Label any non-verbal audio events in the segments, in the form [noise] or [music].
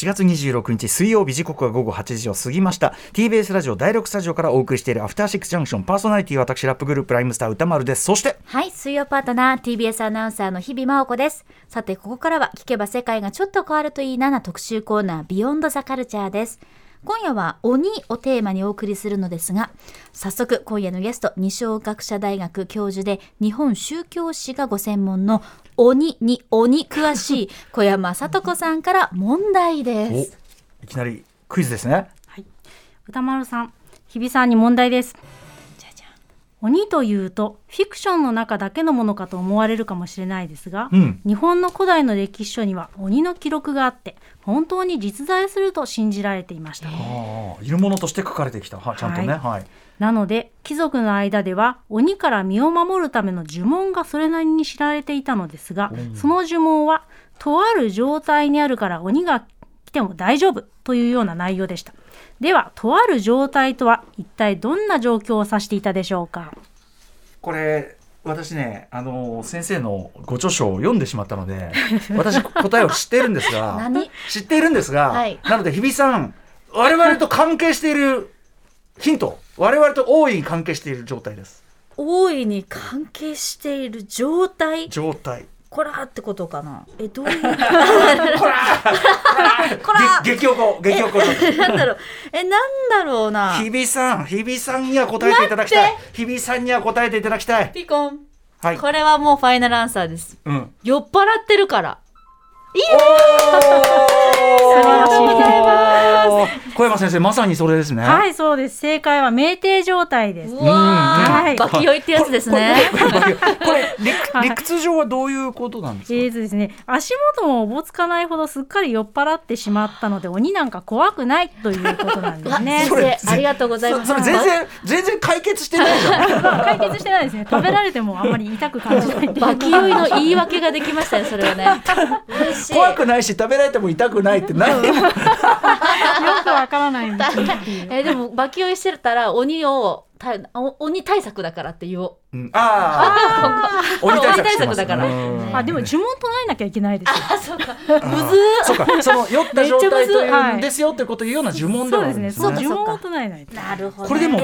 4月26日水曜日時刻は午後8時を過ぎました。TBS ラジオ第6スタジオからお送りしているアフターシックスジャンクションパーソナリティは私ラップグループライムスター歌丸です。そしてはい水曜パートナー TBS アナウンサーの日々真央子です。さてここからは聞けば世界がちょっと変わるといいなな特集コーナービヨンドザカルチャーです。今夜は鬼をテーマにお送りするのですが早速今夜のゲスト二松学舎大学教授で日本宗教史がご専門の鬼に鬼詳しい [laughs] 小山聡子さんから問題です。いきなりクイズですね。はい。歌丸さん日比さんに問題です鬼というとフィクションの中だけのものかと思われるかもしれないですが、うん、日本の古代の歴史書には鬼の記録があって本当に実在すると信じられていました。いるものとして書かれてきた。ちゃんとね、はい、はい、なので貴族の間では鬼から身を守るための呪文がそれなりに知られていたのですが、う。ん、その呪文はとある状態にあるから鬼が来ても大丈夫というような内容でしたではとある状態とは一体どんな状況を指していたでしょうか？これ私ねあの先生のご著書を読んでしまったので [laughs] 私答えを知っているんですが知っているんですが、はい、なので日比さん我々と関係しているヒント我々と大いに関係している状態です。大いに関係している状態？状態こらってことかな？えどういう？[laughs] こらこら激おこ激おこ。なんだろう？えなんだろうな？日比さん日比さんには答えていただきたい。日比さんには答えていただきたい。ピコン。はい。これはもうファイナルアンサーです、うん、酔っ払ってるから。いい小山先生まさにそれですね。はいそうです。正解は酩酊状態です。はい。バキ酔いってやつですね。これ理屈上はどういうことなんですかえーとですね足元もおぼつかないほどすっかり酔っ払ってしまったので鬼なんか怖くないということなんですねありがとうございますそれ全然全然解決してないじゃん解決してないですね食べられてもあんまり痛く感じないバキ酔いの言い訳ができましたよそれはね怖くないし食べられても痛くないって [laughs] よくわからないんだ [laughs] えでもバキ酔いしてたら鬼をた鬼対策だからって言おう。うん、ああ鬼対策だから。あでも呪文唱えなきゃいけないですあそうか。むずそうか。その酔った状態というんですよってこというような呪文ではあるんですね。そうですね。呪文を唱えない。なるほど。これでも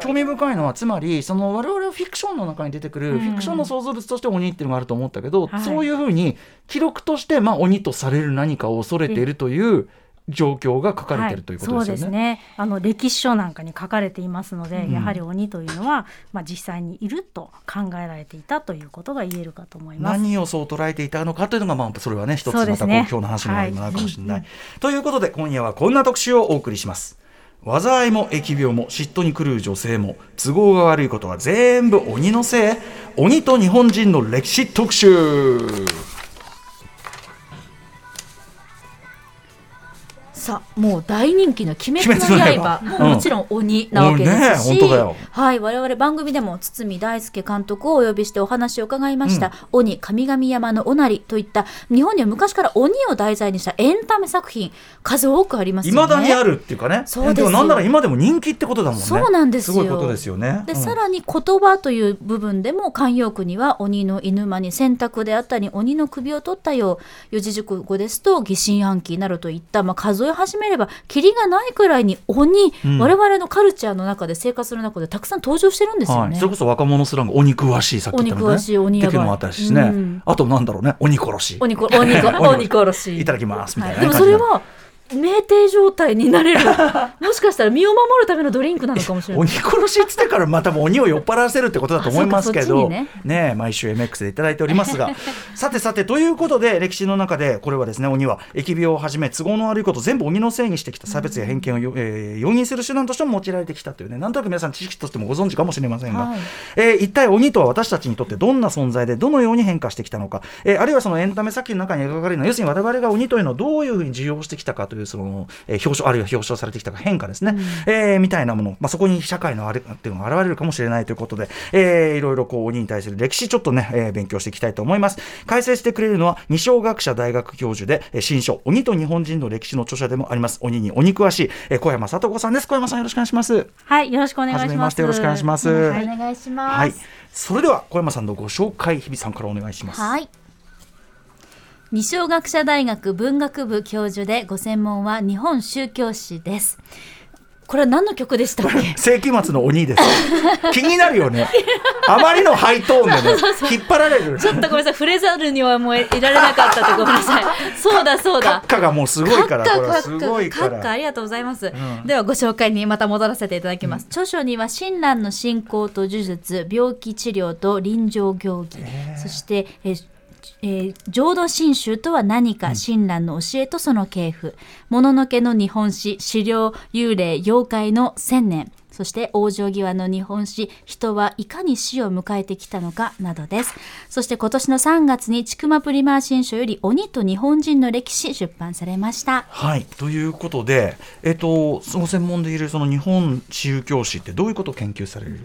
興味深いのはつまりその我々はフィクションの中に出てくるフィクションの想像物として鬼っていうのがあると思ったけど、そういうふうに記録としてまあ鬼とされる何かを恐れているという。状況が書かれているということですよね。はい、そうですねあの歴史書なんかに書かれていますので、うん、やはり鬼というのは、まあ、実際にいると考えられていたということが言えるかと思います。何をそう捉えていたのかというのが、まあ、それはね一つまた今日の話になるかもしれない。はい、ということで今夜はこんな特集をお送りします。災いも疫病も嫉妬に狂う女性も都合が悪いことは全部鬼のせい鬼と日本人の歴史特集さあもう大人気の「鬼滅の刃」ももちろん鬼なわけですし、ね、はい我々番組でも堤大輔監督をお呼びしてお話を伺いました「うん、鬼神々山のおなり」といった日本には昔から鬼を題材にしたエンタメ作品数多くありますよね。未だにあるっていうかね。そうですなんなら今でも人気ってことだもんね。そうなんですよ。すごいことですよね。で、うん、さらに言葉という部分でも慣用句には鬼の犬間に洗濯であったり鬼の首を取ったよう四字熟語ですと疑心暗鬼などといった、まあ、数え始めればキリがないくらいに鬼、うん、我々のカルチャーの中で生活する中でたくさん登場してるんですよね、はい、それこそ若者スラング鬼詳しいさっき言ったのねしい鬼やばい。もあったしね、うん、あとなんだろうね。鬼殺し。鬼鬼 [laughs] 鬼殺し。いただきます。みたいな、はい、でもそれは酩酊状態になれる。[laughs] もしかしたら身を守るためのドリンクなのかもしれない。鬼殺しっつってからまた鬼を酔っ払わせるってことだと思いますけど。ねね毎週 MX でいただいておりますが。[laughs] さてさてということで歴史の中でこれはですね鬼は疫病をはじめ都合の悪いこと全部鬼のせいにしてきた差別や偏見を、えー、容認する手段としても用いられてきたというね。なんとなく皆さん知識としてもご存知かもしれませんが、はい、えー、一体鬼とは私たちにとってどんな存在でどのように変化してきたのか、えー、あるいはそのエンタメ作品の中に描かれるのは要するに我々が鬼というのをどういうふうに受容してきたかというその、えー表彰あるいは表彰されてきた変化ですね、うん、えー、みたいなもの、まあ、そこに社会のあれっていうのが現れるかもしれないということで、えー、いろいろこう鬼に対する歴史ちょっとね、えー、勉強していきたいと思います。解説してくれるのは二小学者大学教授で、えー、新書鬼と日本人の歴史の著者でもあります。鬼に鬼詳しい、えー、小山聡子さんです。小山さんよろしくお願いします。はいよろしくお願いします。よろしくお願いします、はい、お願いします、はい、それでは小山さんのご紹介日比さんからお願いします。はい二松学者大学文学部教授でご専門は日本宗教史です。これは何の曲でしたっけ？世紀末の鬼です。[laughs] 気になるよね。あまりのハイトーンでね引っ張られる。ちょっとごめんなさい。触れざるにはもういられなかったってごめんなさい。[laughs] そうだそうだ。閣下がもうすごいから閣下ありがとうございます、うん、ではご紹介にまた戻らせていただきます、うん、著書には親鸞の信仰と呪術病気治療と臨場行儀。そしてええー、浄土真宗とは何か、親鸞の教えとその系譜、もののけの日本史、資料、幽霊、妖怪の千年、そして往生際の日本史人はいかに死を迎えてきたのかなどです。そして今年の3月にちくまプリマー新書より鬼と日本人の歴史出版されました。はい。ということでえっとその専門でいるその日本宗教史ってどういうことを研究される？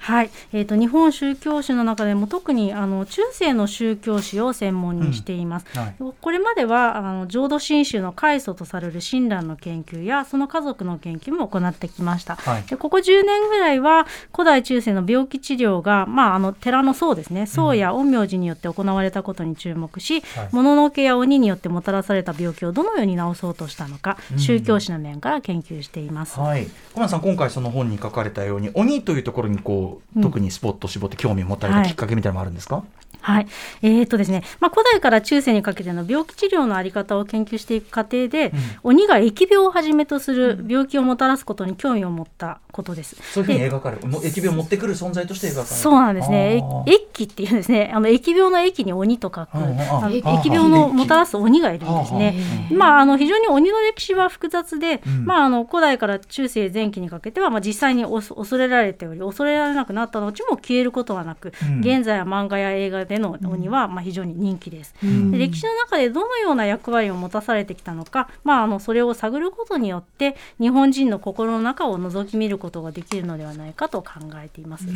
はい、えーと、日本宗教史の中でも特にあの中世の宗教史を専門にしています。うん。はい、これまではあの浄土真宗の開祖とされる親鸞の研究やその家族の研究も行ってきました。はい、でここ10年ぐらいは古代中世の病気治療が、まあ、あの寺の僧ですね。僧や陰陽師によって行われたことに注目し、も、の、のけや鬼によってもたらされた病気をどのように治そうとしたのか、うん、宗教史の面から研究しています。はい、小松さん今回その本に書かれたように鬼というところにこう特にスポット絞って興味を持たれたきっかけみたいなのもあるんですか、はいはい、えーとですねまあ、古代から中世にかけての病気治療の在り方を研究していく過程で、うん、鬼が疫病をはじめとする病気をもたらすことに興味を持ったことです。そういうふうに描かれる。疫病を持ってくる存在として描かれる。そうなんですね。疫っていうですねあの疫病の疫に鬼と書く疫病のもたらす鬼がいるんですね。まあ、あの非常に鬼の歴史は複雑で、うん、まあ、あの古代から中世前期にかけては、まあ、実際に恐れられており恐れられなくなった後も消えることはなく、うん、現在は漫画や映画での鬼はまあ非常に人気です、うん、で歴史の中でどのような役割を持たされてきたのか、まあ、あのそれを探ることによって日本人の心の中を覗き見ることができるのではないかと考えています。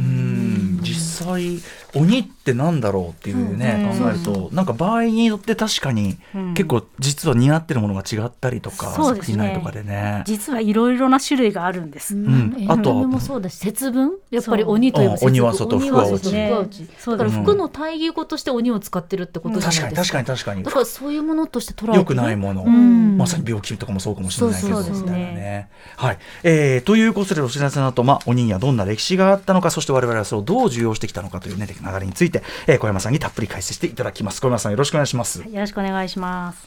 実際鬼ってなんだろうっていうね、考えるとなんか場合によって確かに結構実は似合ってるものが違ったりとか、作品内とかでね。実はいろいろな種類があるんです、うん、あともそうだし節分？やっぱり鬼といえば鬼は外福は内。だから服の対義語として鬼を使ってるってことじゃないですか、確かに確かにだからそういうものとして捉えて、よくないもの、まさに病気とかもそうかもしれないけどそうねはい、えー、ということでお知らせの後、まあ、鬼にはどんな歴史があったのかそして我々はそれをどう受容してきたのかという、ね、流れについて、えー、小山さんにたっぷり解説していただきます。小山さんよろしくお願いします、よろしくお願いします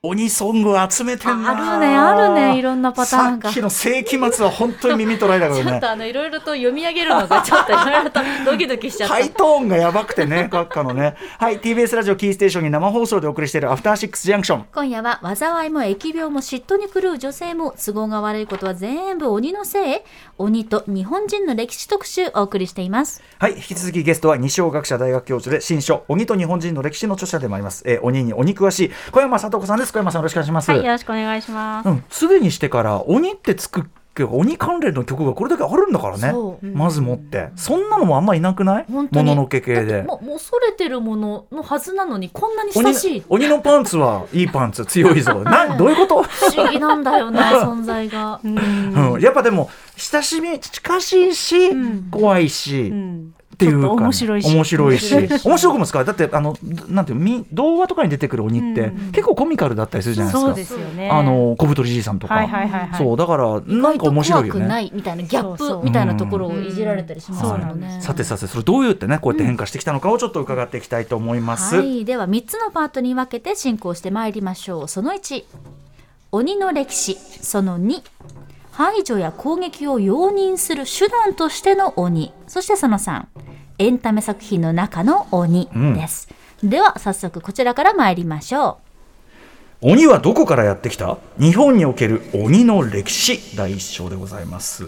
鬼ソング集めてんな。あるねあるねいろんなパターンが。さっきの世紀末は本当に耳捉えたからね。[laughs] ちょっとあのいろいろと読み上げるのが [laughs] ちょっといろいろとドキドキしちゃった。ハイトーンがやばくてね閣下のね。はい TBS ラジオキーステーションに生放送でお送りしているアフターシックスジャンクション。今夜は災いも疫病も嫉妬に狂う女性も都合が悪いことは全部鬼のせい？鬼と日本人の歴史特集お送りしています。はい引き続きゲストは二小学者大学教授で新書鬼と日本人の歴史の著者でもあります、えー、鬼に鬼詳しい小山聡子さんです小山さんよろしくお願いします。はい、よろしくお願いします。す、で、にしてから鬼ってつく鬼関連の曲がこれだけあるんだからね、まずもって。そんなのもあんまいなくないもののけ系で。もう恐れてるもののはずなのにこんなに親しい。鬼のパンツはいいパンツ [laughs] 強いぞ。[laughs] などういうこと？不思議なんだよな [laughs] 存在が、うん、やっぱでも親しみ近しいし、怖いし、っていうか、面白いし。面白いし。面白くも使う。だってあのなんていう動画とかに出てくる鬼って、結構コミカルだったりするじゃないですか。そうですよね。あの小太りじいさんとか、そうだからなんか面白いよね。ないみたいなギャップみたいなところをいじられたりしますよね、さてさてそれどうやってねこうやって変化してきたのかをちょっと伺っていきたいと思います、はい、では3つのパートに分けて進行してまいりましょう。その1鬼の歴史。その2排除や攻撃を容認する手段としての鬼。そしてその3エンタメ作品の中の鬼です、うん、では早速こちらから参りましょう。鬼はどこからやってきた？日本における鬼の歴史。第一章でございます。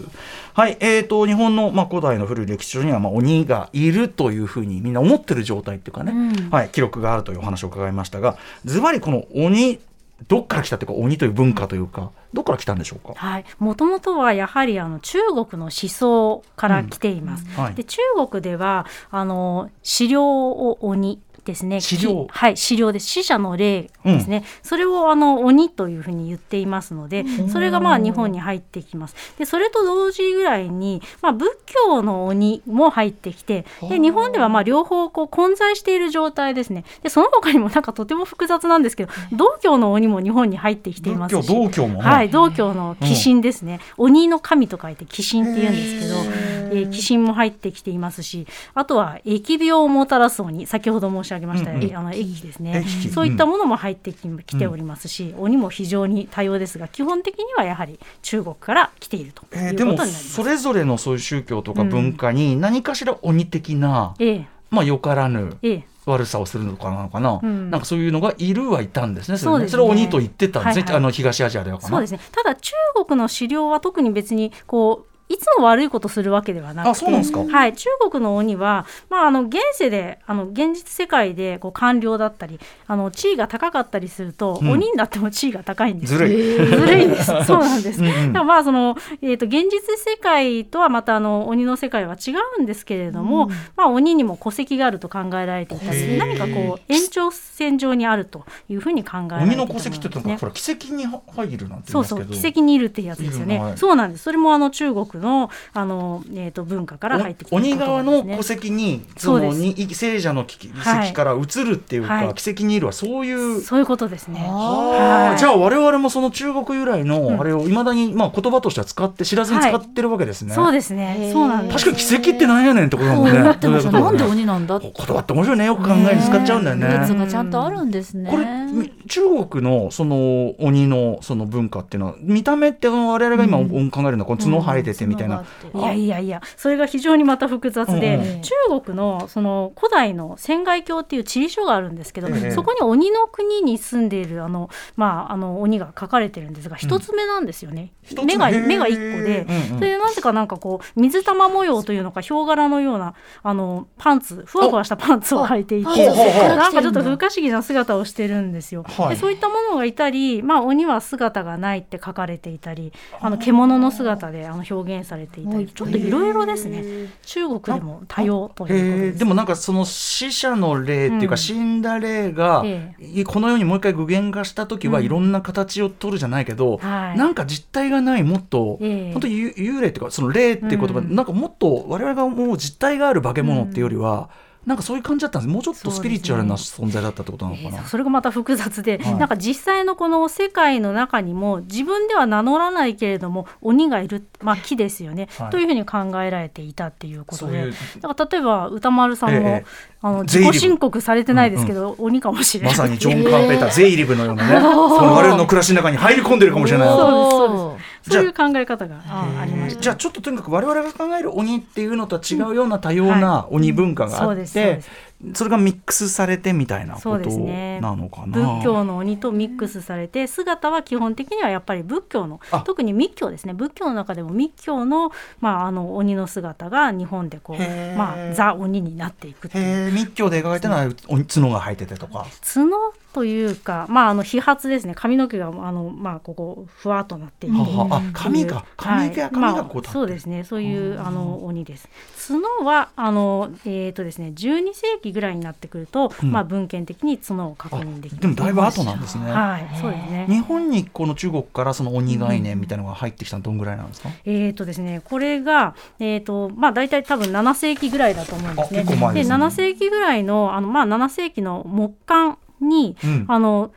はい、えーと、日本の、まあ、古代の古い歴史書には、まあ、鬼がいるというふうにみんな思ってる状態っていうかね、うん、はい、記録があるというお話を伺いましたがズバリこの鬼どっから来たというか鬼という文化というかどこから来たんでしょうか？はい、もともとはやはりあの中国の思想から来ています。うんはい、で中国ではあの狩猟を鬼ですね。資料。はい資料で死者の霊ですね、うん、それをあの鬼というふうに言っていますのでそれがまあ日本に入ってきます。でそれと同時ぐらいに、まあ、仏教の鬼も入ってきてで日本ではまあ両方こう混在している状態ですね。でその他にもなんかとても複雑なんですけど道教の鬼も日本に入ってきていますし道教も、はい、道教の鬼神ですね、うん、鬼の神と書いて鬼神って言うんですけど、えー、鬼神も入ってきていますしあとは疫病をもたらす鬼先ほど申し上げました、うんうん、あの駅ですね、そういったものも入ってききておりますし、鬼も非常に多様ですが基本的にはやはり中国から来ているということになります、えー、それぞれのそういう宗教とか文化に何かしら鬼的な、うん、まあよからぬ、えー悪さをするのかなのかな、うん、なんかそういうのがいるはいたんですね。それね。それを鬼と言ってたんですね。はいはい、あの東アジアではそうですね。ただ中国の資料は特に別にこういつも悪いことするわけではなくてはい、中国の鬼は、まあ、あの現世であの現実世界でこう官僚だったりあの地位が高かったりすると、うん、鬼になっても地位が高いんです。ずるい。ずるいんです。[laughs] そうなんです、うんうん、まあその、えーと、現実世界とはまたあの鬼の世界は違うんですけれども、うん、まあ、鬼にも戸籍があると考えられていたり何かこう延長線上にあるというふうに考えられていた、ね、鬼の戸籍っていうのはほら奇跡に入るなんてそうそう奇跡にいるってやつですよね、はい、そうなんです。それもあの中国のあのえーと、文化から入ってきた、ね、鬼側の戸籍にそのに聖者の奇跡から移るっていうか、はい、奇跡にいるはそういう。そういうことですね。はい、じゃあ我々もその中国由来のあれをいまだに、まあ、言葉としては使って知らずに使ってるわけですね。そうですね。そうなん確かに奇跡ってなんやねんってことだもんね。なんで鬼なんだ言葉って面白いね。よく考えに使っちゃうんだよね。ルがちゃんとあるんですね。これ中国のその鬼のその文化っていうのは見た目って我々が今考えるのはこの角生えててみたいな。いやいやいやそれが非常にまた複雑で、うん、中国のその古代の仙外教っていう地理書があるんですけど、そこに鬼の国に住んでいるあの、まあ、あの鬼が書かれてるんですが一つ目なんですよね、うん、目。が目が一個で、うんうん、それでなぜかなんかこう水玉模様というのかヒョウ柄のようなあのパンツふわふわしたパンツを履いていてなんかちょっと不可思議な姿をしてるんですよ。でそういったものがいたり、まあ、鬼は姿がないって書かれていたりあの獣の姿であの表現されていたりちょっといろいろですね。中国でも多様というでもなんかその死者の霊っていうか、死んだ霊が、このようにもう一回具現化した時はいろんな形を取るじゃないけど、なんか実体がないもっと、本当に幽霊っていうかその霊っていう言葉、なんかもっと我々がもう実体がある化け物っていうよりは、なんかそういう感じだったんです。もうちょっとスピリチュアルな存在だったってことなのかな、ねえー、それがまた複雑で、はい、なんか実際のこの世界の中にも自分では名乗らないけれども鬼がいる、まあ、木ですよね、はい、というふうに考えられていたっていうことで。だから例えば歌丸さんも、えーあの自己申告されてないですけど、うんうん、鬼かもしれない。まさにジョン・カーペーター、ゼイリブのようなね [laughs] その我々の暮らしの中に入り込んでるかもしれない。そうですそういう考え方がありましじゃあちょっととにかく我々が考える鬼っていうのとは違うような多様な鬼文化があって、それがミックスされてみたいなことなのかな、ね、仏教の鬼とミックスされて姿は基本的にはやっぱり仏教の特に密教ですね。仏教の中でも密教の,、まあ、あの鬼の姿が日本でこう、まあ、ザ鬼になっていくっていう。密教で描いてるのは角が生えててとか。角というか、まあ、あの飛髪ですね。髪の毛があの、まあ、ここふわっとなっていて。あ髪が髪が髪がこう、まあ、そうですね。そういうあの鬼です。角はあの、えーとですね、12世紀ぐらいになってくると、うん、まあ、文献的に角を確認できるでもだいぶ後なんですね。はい。そうですね。日本にこの中国からその鬼概念みたいなのが入ってきたのどんぐらいなんですか、うん、えっ、ー、とですねこれが、えーとまあ、大体多分7世紀ぐらいだと思うんですね。で、ね、7世紀ぐらいのあの、まあ、7世紀の木簡に、うん、あの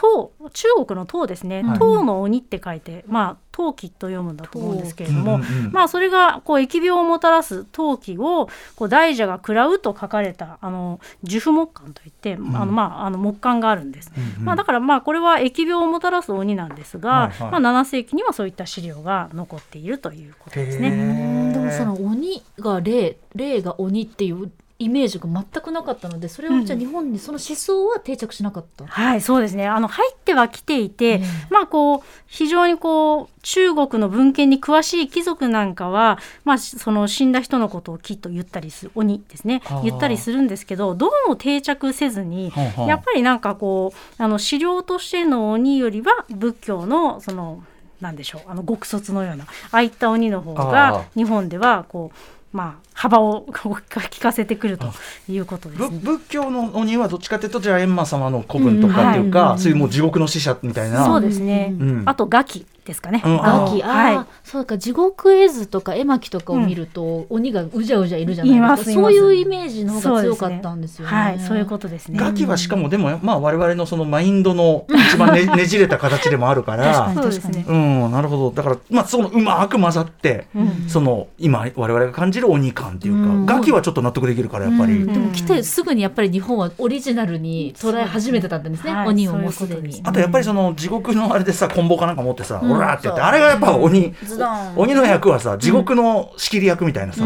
唐中国の唐ですね、はい、唐の鬼って書いて、まあ、陶器と読むんだと思うんですけれども、うんうん、まあ、それがこう疫病をもたらす陶器をこう大蛇が食らうと書かれたあの呪符木簡といって、うん、あのまあ、あの木簡があるんです、うんうん、まあ、だからまあこれは疫病をもたらす鬼なんですが、はいはい、まあ、7世紀にはそういった資料が残っているということですね。でもその鬼が霊霊が鬼っていうイメージが全くなかったのでそれはじゃあ日本にその思想は定着しなかった、うん、はいそうですね。あの入ってはきていて、うん、まあこう非常にこう中国の文献に詳しい貴族なんかは、まあ、その死んだ人のことをきっと言ったりする鬼ですね。言ったりするんですけどどうも定着せずにやっぱりなんかこうあの資料としての鬼よりは仏教のそのなんでしょうあの極卒のようなああいった鬼の方が日本ではこうまあ、幅を聞かせてくるということですね。仏教の鬼はどっちかというとじゃあ閻魔様の古文とかっていうか、うんはい、そういうもう地獄の使者みたいな。そうですね。うん、あと餓鬼ですかね。ガキ、はい、そうか地獄絵図とか絵巻とかを見ると、鬼がうじゃうじゃいるじゃないですか。そういうイメージの方が強かったんですよね。はい、そういうことですね。ガキはしかもでもまあ我々のそのマインドの一番ねねじれた形でもあるから、[laughs] そうですね。うん、なるほど。だからまあそのうまく混ざって、その今我々が感じる鬼感っていうか、ガキはちょっと納得できるからやっぱり。でも来てすぐにやっぱり日本はオリジナルに捉え始めてたんですね。鬼をもうすでに。あとやっぱりその地獄のあれでさ、棍棒かなんか持ってさ、オって言って、あれがやっぱ鬼、鬼の役はさ地獄の仕切り役みたいなさ、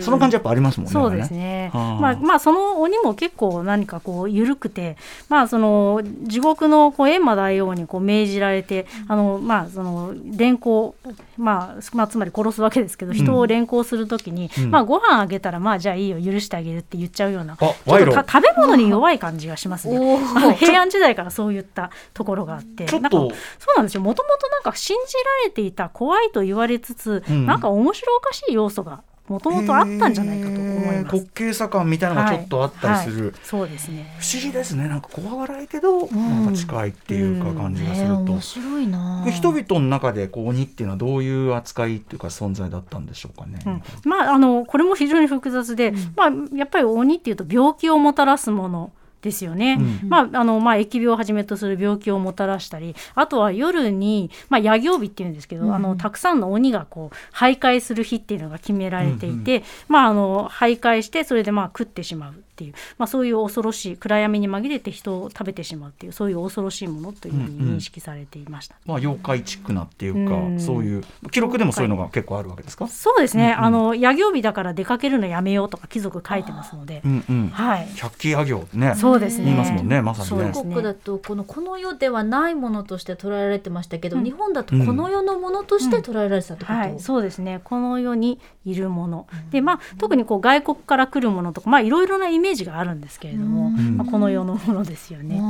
その感じやっぱありますもんね。そうですね。まあまあその鬼も結構何かこう緩くて、まあその地獄のこう閻魔大王にこう命じられて、あのまあその連行まあまあつまり殺すわけですけど、人を連行するときに、まあご飯あげたらまあじゃあいいよ許してあげるって言っちゃうような、ちょっと食べ物に弱い感じがしますね。[laughs] 平安時代からそういったところがあって、なんかそうなんですよ。もともとなんか信じられていた怖いと言われつつ、うん、なんか面白おかしい要素がもともとあったんじゃないかと思います。滑稽さ感みたいなのがちょっとあったりする。はいはい、そうですね。不思議ですね。なんか怖笑いけど、うん、なんか近いっていうか感じがすると。面白いな。人々の中でこう鬼っていうのはどういう扱いっていうか存在だったんでしょうかね。うん、まああのこれも非常に複雑で、まあやっぱり鬼っていうと病気をもたらすもの。ですよね、うん、まああのまあ、疫病をはじめとする病気をもたらしたりあとは夜に、まあ、夜行日っていうんですけど、うん、あのたくさんの鬼がこう徘徊する日っていうのが決められていて、うんうん、まあ、あの徘徊してそれでまあ食ってしまうっていう、まあ、そういう恐ろしい暗闇に紛れて人を食べてしまうっていうそういう恐ろしいものというふうに認識されていました、うんうん、まあ、妖怪チックなっていうか、うん、そういう記録でもそういうのが結構あるわけですか？そうですね、うんうん、あの夜行日だから出かけるのやめようとか貴族書いてますので、うんうん、はい、百鬼夜行ねそうですね。言いますもんねまさにね。国だとこのこの世ではないものとして捉えられてましたけど、うん、日本だとこの世のものとして捉えられてたってこと、はい、そうですね。この世にいるもの、でまあ特にこう外国から来るものとかまあいろいろなイメージがあるんですけれども、まあ、この世のものですよね。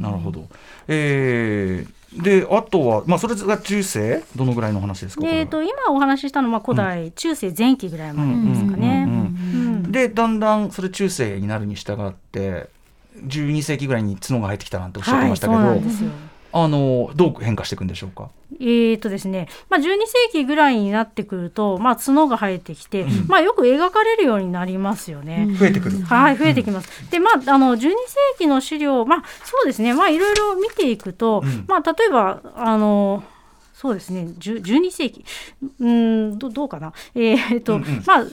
なるほど、えー、であとは、まあ、それが中世？どのぐらいの話ですか、えーと、今お話ししたのは古代、うん、中世前期ぐらいまでですかね。でだんだんそれ中世になるに従って12世紀ぐらいに角が入ってきたなんておっしゃってましたけど。はいあのどう変化していくんでしょうか？えーとですねまあ、12世紀ぐらいになってくると、まあ、角が生えてきて、うん、まあ、よく描かれるようになりますよね。増えてくる。はい増えてきます。でまああの12世紀の資料まあそうですねまあいろいろ見ていくと、うん、まあ例えばあのそうですね12世紀うんどどうかな？えー、っと、うんうん、まあ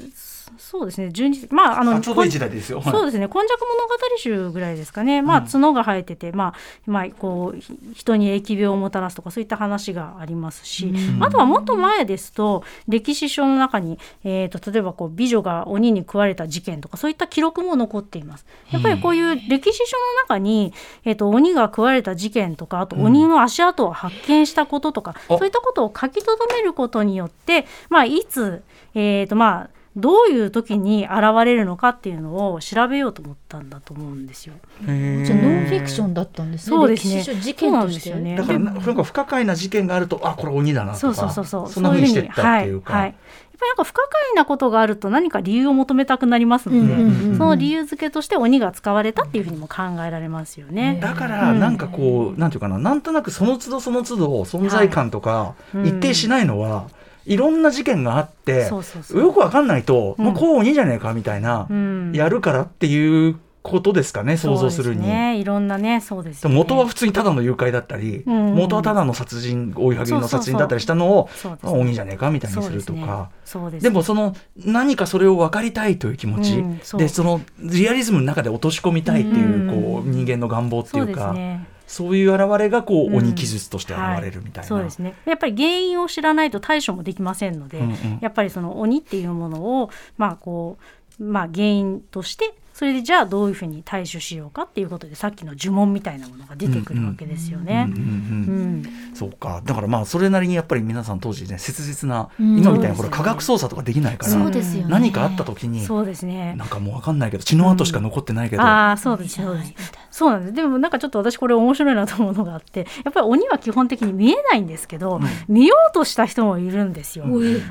そうですね。十二まああのちょうどいい時代ですよ。そうですね。今昔物語集ぐらいですかね。まあ角が生えてて、まあまあこう人に疫病をもたらすとかそういった話がありますし、あとはもっと前ですと歴史書の中にえっ、ー、と例えばこう美女が鬼に食われた事件とかそういった記録も残っています。やっぱりこういう歴史書の中にえっ、ー、と鬼が食われた事件とかあと鬼の足跡を発見したこととか、そういったことを書き留めることによってまあいつえっ、ー、とまあどういう時に現れるのかっていうのを調べようと思ったんだと思うんですよ。じゃあノンフィクションだったんですね。そうですね。事件としてね。だからなんか不可解な事件があるとあこれ鬼だなとか。そうそうそうそう。そんなふうにしてったっていうか。はい、はいやっぱりなんか不可解なことがあると何か理由を求めたくなりますので、その理由付けとして鬼が使われたっていうふうにも考えられますよね。だからなんかこう、なんていうかななんとなくその都度その都度存在感とか一定しないのは、いろんな事件があってよくわかんないと、うん、もうこう鬼じゃねえかみたいな、うん、やるからっていうことですかね想像するに。ね、いろんなねそうです、ね、元は普通にただの誘拐だったり、うん、元はただの殺人追いはぎの殺人だったりしたのを鬼じゃねえかみたいにするとか。で、ね。でもその何かそれを分かりたいという気持ち、うん、でそのリアリズムの中で落とし込みたいっていう、こう人間の願望っていうか。そういう現れがこう、鬼記述として現れるみたいな、はい、そうですね。やっぱり原因を知らないと対処もできませんので、うんうん、やっぱりその鬼っていうものをまあこうまあ原因としてそれでじゃあどういうふうに対処しようかっていうことでさっきの呪文みたいなものが出てくるわけですよね。そうか。だからまあそれなりにやっぱり皆さん当時ね切実な、今みたいなほら科学捜査とかできないから、ね、何かあった時にそうですね。なんかもう分かんないけど血の跡しか残ってないけど、ああそうですそうですそうなんです。でもなんかちょっと私これ面白いなと思うのがあって [laughs] やっぱり鬼は基本的に見えないんですけど、うん、見ようとした人もいるんですよ。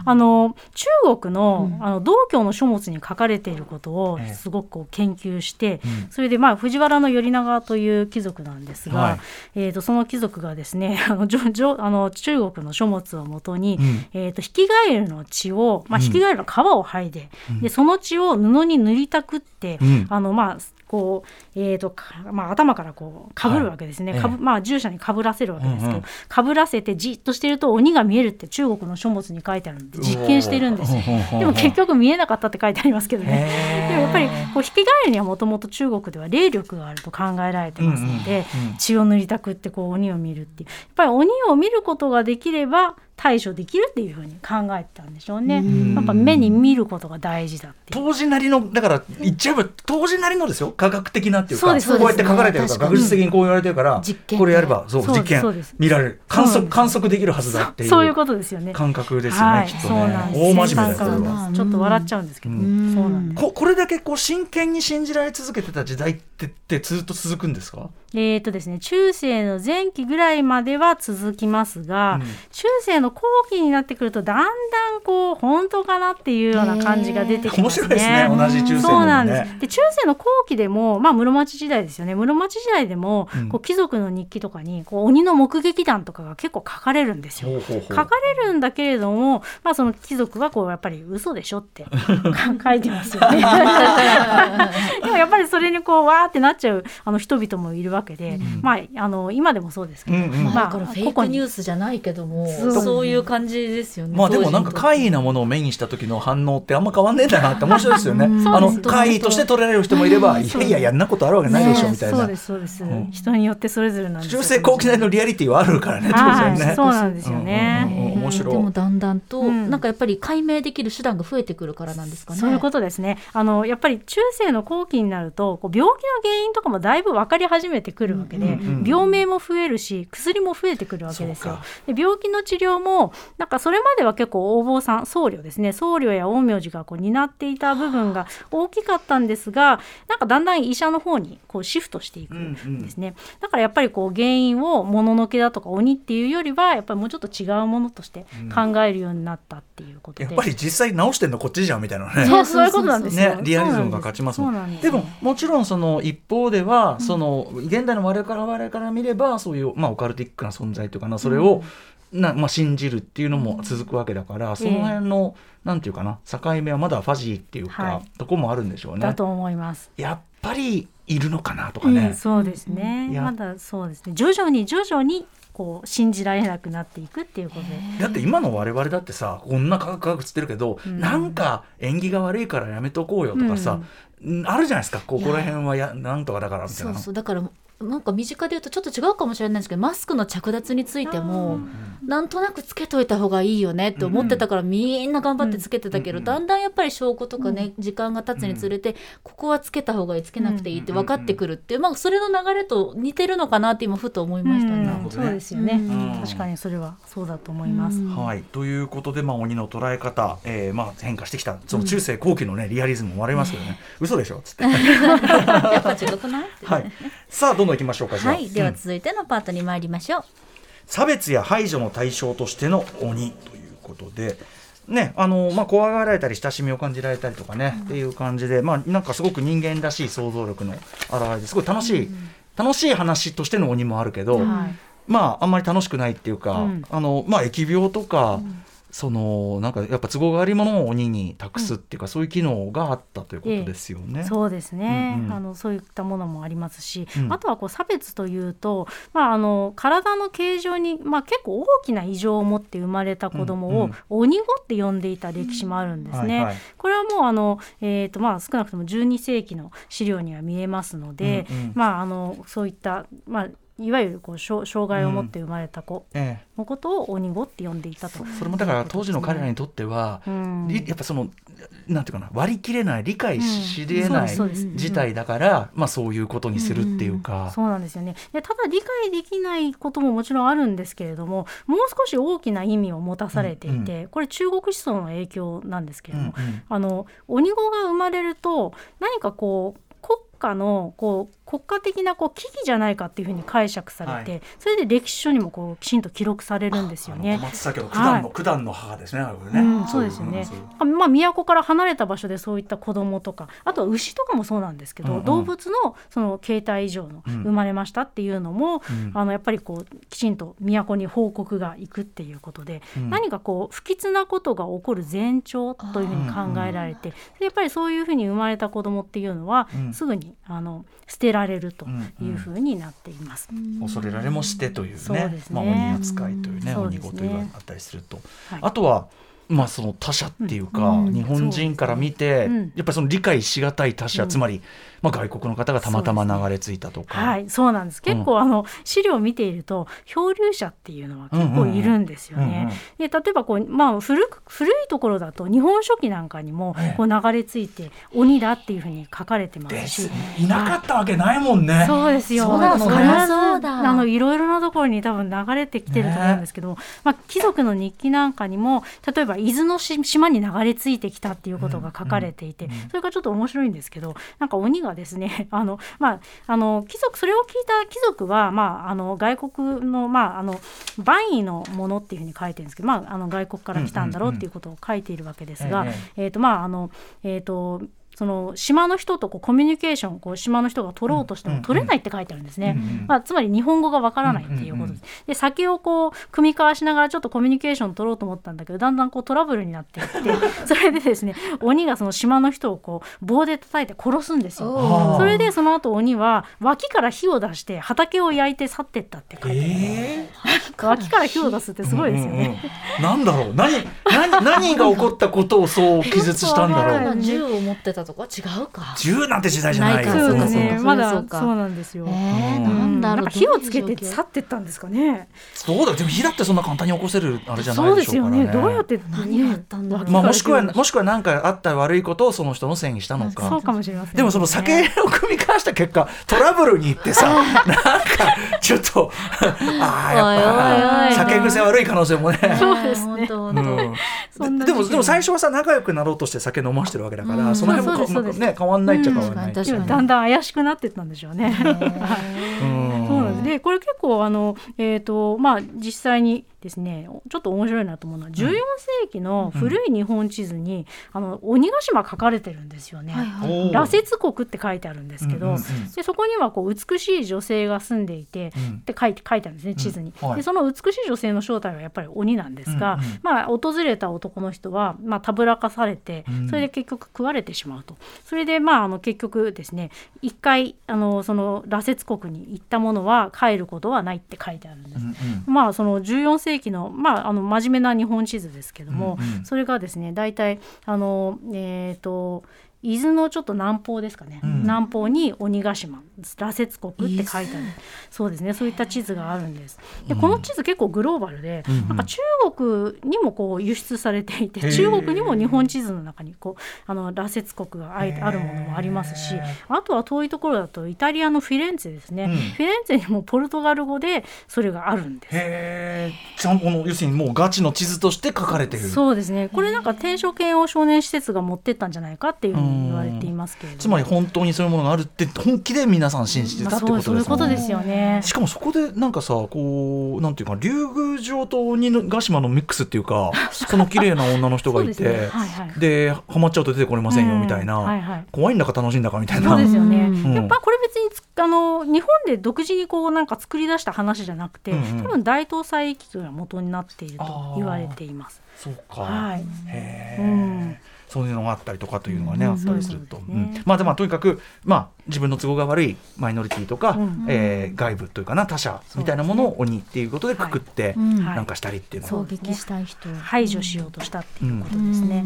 あの中国の,、あの道教の書物に書かれていることをすごくこう研究して、それでまあ藤原頼長という貴族なんですが、はい、えー、とその貴族がですね [laughs] あのじょじょあの中国の書物をもとに、えー、とヒキガエルの血を、まあ、ヒキガエルの皮を剥いで,、でその血を布に塗りたくって、あのまあこう、えーとまあ、頭からこうかぶるわけですね、はい、かぶまあ、従者にかぶらせるわけですけど、うんうん、かぶらせてじっとしてると鬼が見えるって中国の書物に書いてあるんで実験してるんです [laughs] でも結局見えなかったって書いてありますけどね。でもやっぱりこう引き換えにはもともと中国では霊力があると考えられてますので、うんうんうん、血を塗りたくってこう鬼を見るっていう。やっぱり鬼を見ることができれば対処できるっていうふうに考えてたんでしょうね。やっぱ目に見ることが大事だって当時なりのだから言っちゃえば当時なりのですよ。科学的なっていうかこうやって書かれてるから学術的にこう言われてるから、これやればそう実験見られる。観測観測できるはずだっていうそういうことですよね。感覚ですよね、きっとね。大真面目だよちょっと笑っちゃうんですけど、そうなんここれだけこう真剣に信じられ続けてた時代ってってずっと続くんですか？えっ、とですね中世の前期ぐらいまでは続きますが、中世の後期になってくるとだんだんこう本当かなっていうような感じが出てきますね。面白いですね。同じ中世、ね、そうなんです。で中世の後期でもまあ室町時代ですよね。室町時代でも、こう貴族の日記とかにこう鬼の目撃談とかが結構書かれるんですよ。書かれるんだけれども、まあ、その貴族はこうやっぱり嘘でしょって [laughs] 書いてますよね。[laughs] でもやっぱりそれにこうわーってなっちゃうあの人々もいるわけで、うん、まああの今でもそうですけど、うんうん、まあ、フェイクニュースじゃないけどもそういう感じですよね。まあでもなんか怪異なものを目にした時の反応ってあんま変わんねえんだなって面白いですよね。[laughs] あの怪異として取られる人もいれば、いやいややんなことあるわけないでしょみたいな。そうですそうです。人によってそれぞれなんです。中世後期代のリアリティはあるからね。そうなんですよね。面白い。でもだんだんとなんかやっぱり解明できる手段が増えてくるからなんですかね。そういうことですね。あのやっぱり中世の後期になるとこう病気の原因とかもだいぶ分かり始めてくるわけで、病名も増えるし薬も増えてくるわけですよ。で病気の治療もなんかそれまでは結構応募さん僧侶ですね。僧侶や陰陽師がこう担っていた部分が大きかったんですがなんかだんだん医者の方にこうシフトしていくんですね、うんうん、だからやっぱりこう原因をもののけだとか鬼っていうよりはやっぱりもうちょっと違うものとして考えるようになったっていうことで、うん、やっぱり実際直してんのこっちじゃんみたいなね。そうそういうことなんですねリアリズムが勝ちますもん。でももちろんその一方では、その現代の我々から我々から見ればそういう、まあ、オカルティックな存在というかなそれを、なまあ、信じるっていうのも続くわけだから、その辺の、えー、なんていうかな境目はまだファジーっていうか、はい、とこもあるんでしょうね。だと思います。やっぱりいるのかなとかね。うん、そうですね。まだそうですね。徐々に徐々にこう信じられなくなっていくっていうことで。だって今の我々だってさこんな科学科学つってるけど、うん、なんか縁起が悪いからやめとこうよとかさ、うん、あるじゃないですか。ここら辺はやなんとかだからみたいな。そうそう。だからなんか身近で言うとちょっと違うかもしれないんですけどマスクの着脱についてもなんとなくつけといた方がいいよねって思ってたからみんな頑張ってつけてたけどだんだんやっぱり証拠とかね時間が経つにつれてここはつけた方がいいつけなくていいって分かってくるっていうまあそれの流れと似てるのかなって今ふと思いましたね。そうですよね。確かにそれはそうだと思います。はい。ということでまあ鬼の捉え方、えー、まあ変化してきたその中世後期のねリアリズムも割れますけどね、嘘でしょ？っつって。[laughs] やっぱ違くない、はい、さあどんどんいきましょうかはい。では続いてのパートに参りましょう、差別や排除の対象としての鬼ということでねあのまあ、怖がられたり親しみを感じられたりとかね、うん、っていう感じで、まあ、なんかすごく人間らしい想像力の表れです。ごい楽しい、うん、楽しい話としての鬼もあるけど、はい、まああんまり楽しくないっていうか、うん、あのまあ、疫病とか、そのなんかやっぱ都合が悪いものを鬼に託すっていうか、うん、そういう機能があったということですよね。ええ、そうですね、うんうん、あのそういったものもありますし、うん、あとはこう差別というと、まあ、あの体の形状に、まあ、結構大きな異常を持って生まれた子供を鬼子って呼んでいた歴史もあるんですね。これはもうあの、えーとまあ、少なくとも12世紀の資料には見えますので、うんうん、まあ、あのそういった、まあいわゆるこう障害を持って生まれた子のことを鬼子って呼んでいたと、それもだから当時の彼らにとっては、うん、やっぱそのなんていうかな割り切れない理解しりえない事態だから、まあ、そういうことにするっていうか、そうなんですよね。でただ理解できないことももちろんあるんですけれどももう少し大きな意味を持たされていて、うんうん、これ中国思想の影響なんですけれども、うんうん、あの鬼子が生まれると何かこう国家のこう国家的なこう危機じゃないかっていうふうに解釈されて、はい、それで歴史書にもこうきちんと記録されるんですよね。松崎の九段の、九段の母ですね。ね。うん、そうですよね。まあ都から離れた場所でそういった子供とか、あとは牛とかもそうなんですけど、うんうん、動物のその形態異常の生まれましたっていうのも、うん、あのやっぱりこうきちんと都に報告がいくっていうことで、うん、何かこう不吉なことが起こる前兆というふうに考えられて、やっぱりそういうふうに生まれた子供っていうのは、すぐにあの捨てられるというふうになっています。恐れられもしてというね、うね。まあ、鬼扱いというね、鬼語というのがあったりすると、はい、あとはまあ、その他者っていうか、うん、日本人から見て、うん、やっぱりその理解しがたい他者、つまりまあ、外国の方がたまたま流れ着いたとか、はいそうなんです。結構、あの資料を見ていると漂流者っていうのは結構いるんですよね。で例えばこう、まあ、古く古いところだと日本書紀なんかにもこう流れ着いて鬼だっていうふうに書かれてますし、いなかったわけないもんね。そうですよ。あのいろいろなところに多分流れてきてると思うんですけど、ね、まあ、貴族の日記なんかにも例えば伊豆の島に流れ着いてきたっていうことが書かれていて、それがちょっと面白いんですけどなんか鬼がですね [laughs] あののまあ、あの貴族それを聞いた貴族は、まあ、あの外国の,、まあ、あの万位のものっていうふうに書いてるんですけど、まあ、あの外国から来たんだろうっていうことを書いているわけですが、えーとまああのえーとその島の人とこうコミュニケーションをこう島の人が取ろうとしても取れないって書いてあるんですね、まあ、つまり日本語がわからないっていうことです。で酒をこう組み交わしながらちょっとコミュニケーション取ろうと思ったんだけどだんだんこうトラブルになっていって [laughs] それでですね鬼がその島の人をこう棒で叩いて殺すんですよ。それでその後鬼は脇から火を出して畑を焼いて去ってったって書いてある、えー、[laughs] 脇から火を出すってすごいですよね。うんうん、なんだろう。何何何が起こったことをそう気絶したんだろう。銃を持ってたとか違うか。銃なんて時代じゃない。そうですねまだそうなんですよ、えー、なんだろう火をつけて去ってったんですかね。そうだでも火だってそんな簡単に起こせるあれじゃないでしょうからね、ね、どうやって何があったんだまあもしくはもしくは何かあった悪いことをその人のせいにしたのか。そうかもしれません、ね、でもその酒を組み交わした結果トラブルに行ってさ [laughs] なんかちょっとああやっぱ酒癖悪い可能性もね。そうですね、うん、でもでも最初はさ仲良くなろうとして酒飲ましてるわけだから、うん、その辺もそうですね変わんないっちゃ変わんない、だんだん怪しくなってったんでしょうね。[laughs] そうなんです。でこれ結構あの、えーとまあ、実際にですね。ちょっと面白いなと思うのは、14世紀の古い日本地図に、あの鬼ヶ島書かれてるんですよね。羅刹国って書いてあるんですけど、でそこにはこう美しい女性が住んでいて、って書いて書いてあるんですね地図に。でその美しい女性の正体はやっぱり鬼なんですが、まあ、訪れた男の人は、まあ、たぶらかされてそれで結局食われてしまうと。それで、まあ、あの結局ですね一回あのその羅刹国に行ったものは帰ることはないって書いてあるんです。まあその14世紀の,、まあ、あの真面目な日本地図ですけども、うんうん、それがですね大体あのえっ、ー、と伊豆のちょっと南方ですかね、うん、南方に鬼ヶ島羅刹国って書いてある。そうですね。そういった地図があるんです。でこの地図結構グローバルで、うん、なんか中国にもこう輸出されていて、うん、中国にも日本地図の中にこうあの羅刹国があるものもありますしあとは遠いところだとイタリアのフィレンツェですね、フィレンツェにもポルトガル語でそれがあるんです。へちゃんこの要するにもうガチの地図として書かれてる。そうですね。これなんか天書犬を少年施設が持ってったんじゃないかっていう言われていますけれどつまり本当にそういうものがあるって本気で皆さん信じてたってことですね、まあ、そういうことですよね。しかもそこでなんかさこうなんていうか竜宮城と鬼ヶ島のミックスっていうかその綺麗な女の人がいてで、ね。はいはい、ハマっちゃうと出てこれませんよみたいな、はいはい、怖いんだか楽しいんだかみたいな。そうですよね、うん、やっぱこれ別にあの日本で独自にこうなんか作り出した話じゃなくて、うんうん、多分大東西域が元になっていると言われています。そうか、はい、へえ、うんそういうのがあったりとかというのがね、あったりすると、まあでもとにかくまあ自分の都合が悪いマイノリティとか、うえ外部というかな他者みたいなものを鬼っていうことでくくってなんかしたりっていうのは、攻撃したい人排除しようとしたっていうことですね。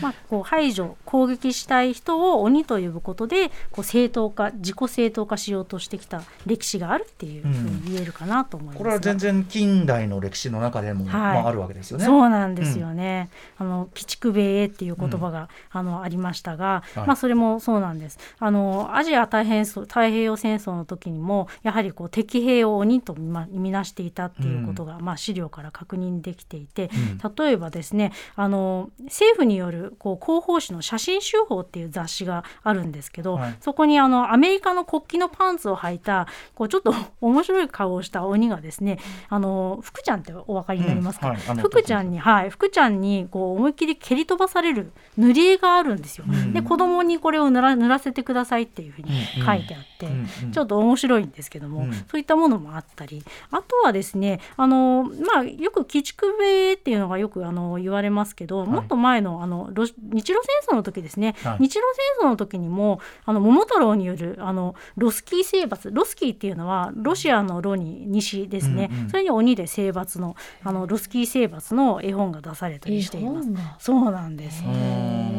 まあこう排除攻撃したい人を鬼と呼ぶことでこう正当化自己正当化しようとしてきた歴史があるっていうふうに言えるかなと思います。これは全然近代の歴史の中でも、まああるわけですよね。そうなんですよね。あの鬼畜米英っていう言葉が、あのありましたが、まあそれもそうなんです。あのアジアや太平太平洋戦争の時にもやはりこう敵兵を鬼と見なしていたっていうことが、うん、まあ、資料から確認できていて、うん、例えばですねあの政府によるこう広報誌の写真集法っていう雑誌があるんですけど、はい、そこにあのアメリカの国旗のパンツを履いたこうちょっと [laughs] 面白い顔をした鬼がですねあの福ちゃんってお分かりになりますか、うん。はい、福ちゃんに、はい、福ちゃんにこう思いっきり蹴り飛ばされる塗り絵があるんですよ。で子供にこれを塗ら塗らせてくださいっていうふうに書いてあって、ちょっと面白いんですけども、そういったものもあったりあとはですねあの、まあ、よく鬼畜米っていうのがよくあの言われますけど、もっと前のあの日露戦争の時ですね、はい、日露戦争の時にもあの桃太郎によるあのロスキー征伐ロスキーっていうのはロシアのロに西ですね、うんうん、それに鬼で征伐のあのロスキー征伐の絵本が出されたりしています。そうなんです。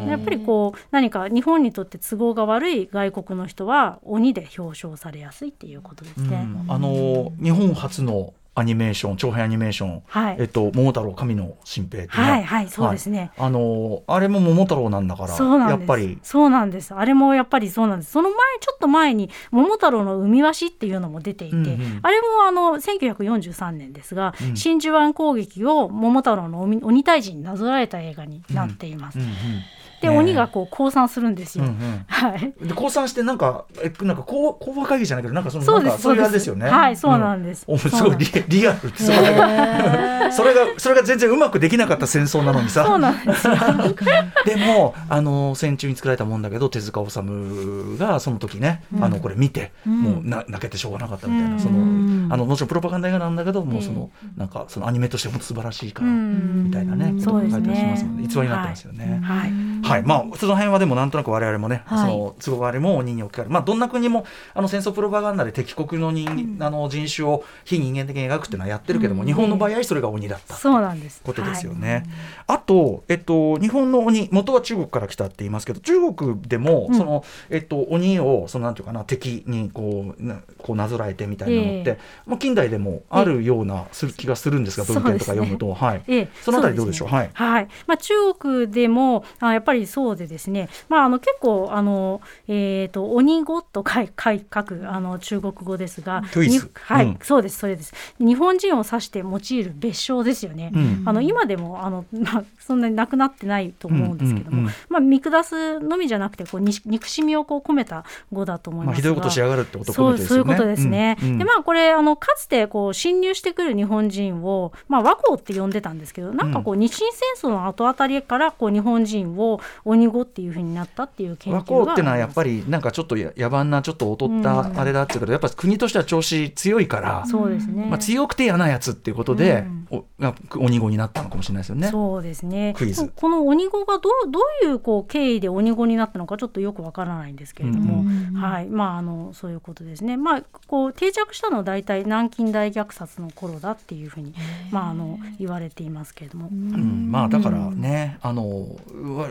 やっぱりこう何か日本にとって都合が悪い外国の人は鬼で表彰されやすいっていうことですね。あの日本初のアニメーション長編アニメーション、はい、えっと桃太郎神の新兵はいはいそうですね、はい、あのあれも桃太郎なんだからそうなんやっぱり。そうなんです。あれもやっぱりそうなんです。その前ちょっと前に桃太郎の海鷲っていうのも出ていて、うんうん、あれもあの1943年ですが、うん、真珠湾攻撃を桃太郎の鬼退治になぞらえた映画になっています、うんうんうんで、鬼がこう降参するんですよ。うんうん、はい。で降参してなんかえなんか講講和会議じゃないけどなんかそのそうですそうです。よね。はい、そうなんです。うん、すごいリリアル [laughs] それがそれがそれが全然うまくできなかった戦争なのにさ。そうなんです [laughs] でもあの戦中に作られたもんだけど手塚治虫がその時ね、うん、あのこれ見て、うん、もうな泣けてしょうがなかったみたいな、そのあのもちろんプロパガンダ映画なんだけどもうそのなんかそのアニメとして本当素晴らしいからみたいなね、ことが書いてしますので偽りになってますよね。はい。はい、まあその辺はでもなんとなく我々もね、はい、その都合があれも鬼に置き換える、まあ、どんな国もあの戦争プロパガンダで敵国の人,、うん、あの人種を非人間的に描くっていうのはやってるけども、うん、日本の場合はそれが鬼だったそうなんです。ことですよね。はい、あと、えっと、日本の鬼元は中国から来たって言いますけど中国でも、そのえっと、鬼をそのなんていうかな敵にこうなこうなぞらえてみたいなのって、えー、まあ、近代でもあるようなする気がするんですが文献とか読むと、ね、はい、えー、そのあたりどうでしょう？はい、はい。まあ、中国でもあやっぱりそうでですね、まあ、あの結構あの、えーと、鬼語と書い書くあの中国語ですが、はい、うん、そうですそれです。日本人を指して用いる別称ですよね、うん、あの今でもあの、まあ、そんなになくなってないと思うんですけども、うんうんうん、まあ、見下すのみじゃなくてこう憎しみをこう込めた語だと思いますが、まあ、ひどいことしやがるってことそうそういうことですね、うん。うん、でまあこれあのかつてこう侵入してくる日本人を、まあ、和光って呼んでたんですけどなんかこう日清戦争の後あたりからこう日本人を鬼語っていうふうになったっていう研究がっていうのはやっぱりなんかちょっと野蛮なちょっと劣ったあれだっていうけど、やっぱ国としては調子強いから、そうですね。まあ、強くて嫌なやつっていうことで、うん、お鬼語になったのかもしれないですよね。そうですねクイズ。この鬼語がどうどういうこう経緯で鬼語になったのかちょっとよくわからないんですけれども、はい。まああのそういうことですね。まあこう定着したのは大体南京大虐殺の頃だっていうふうにまああの言われていますけれども、うん、まあだからね、あの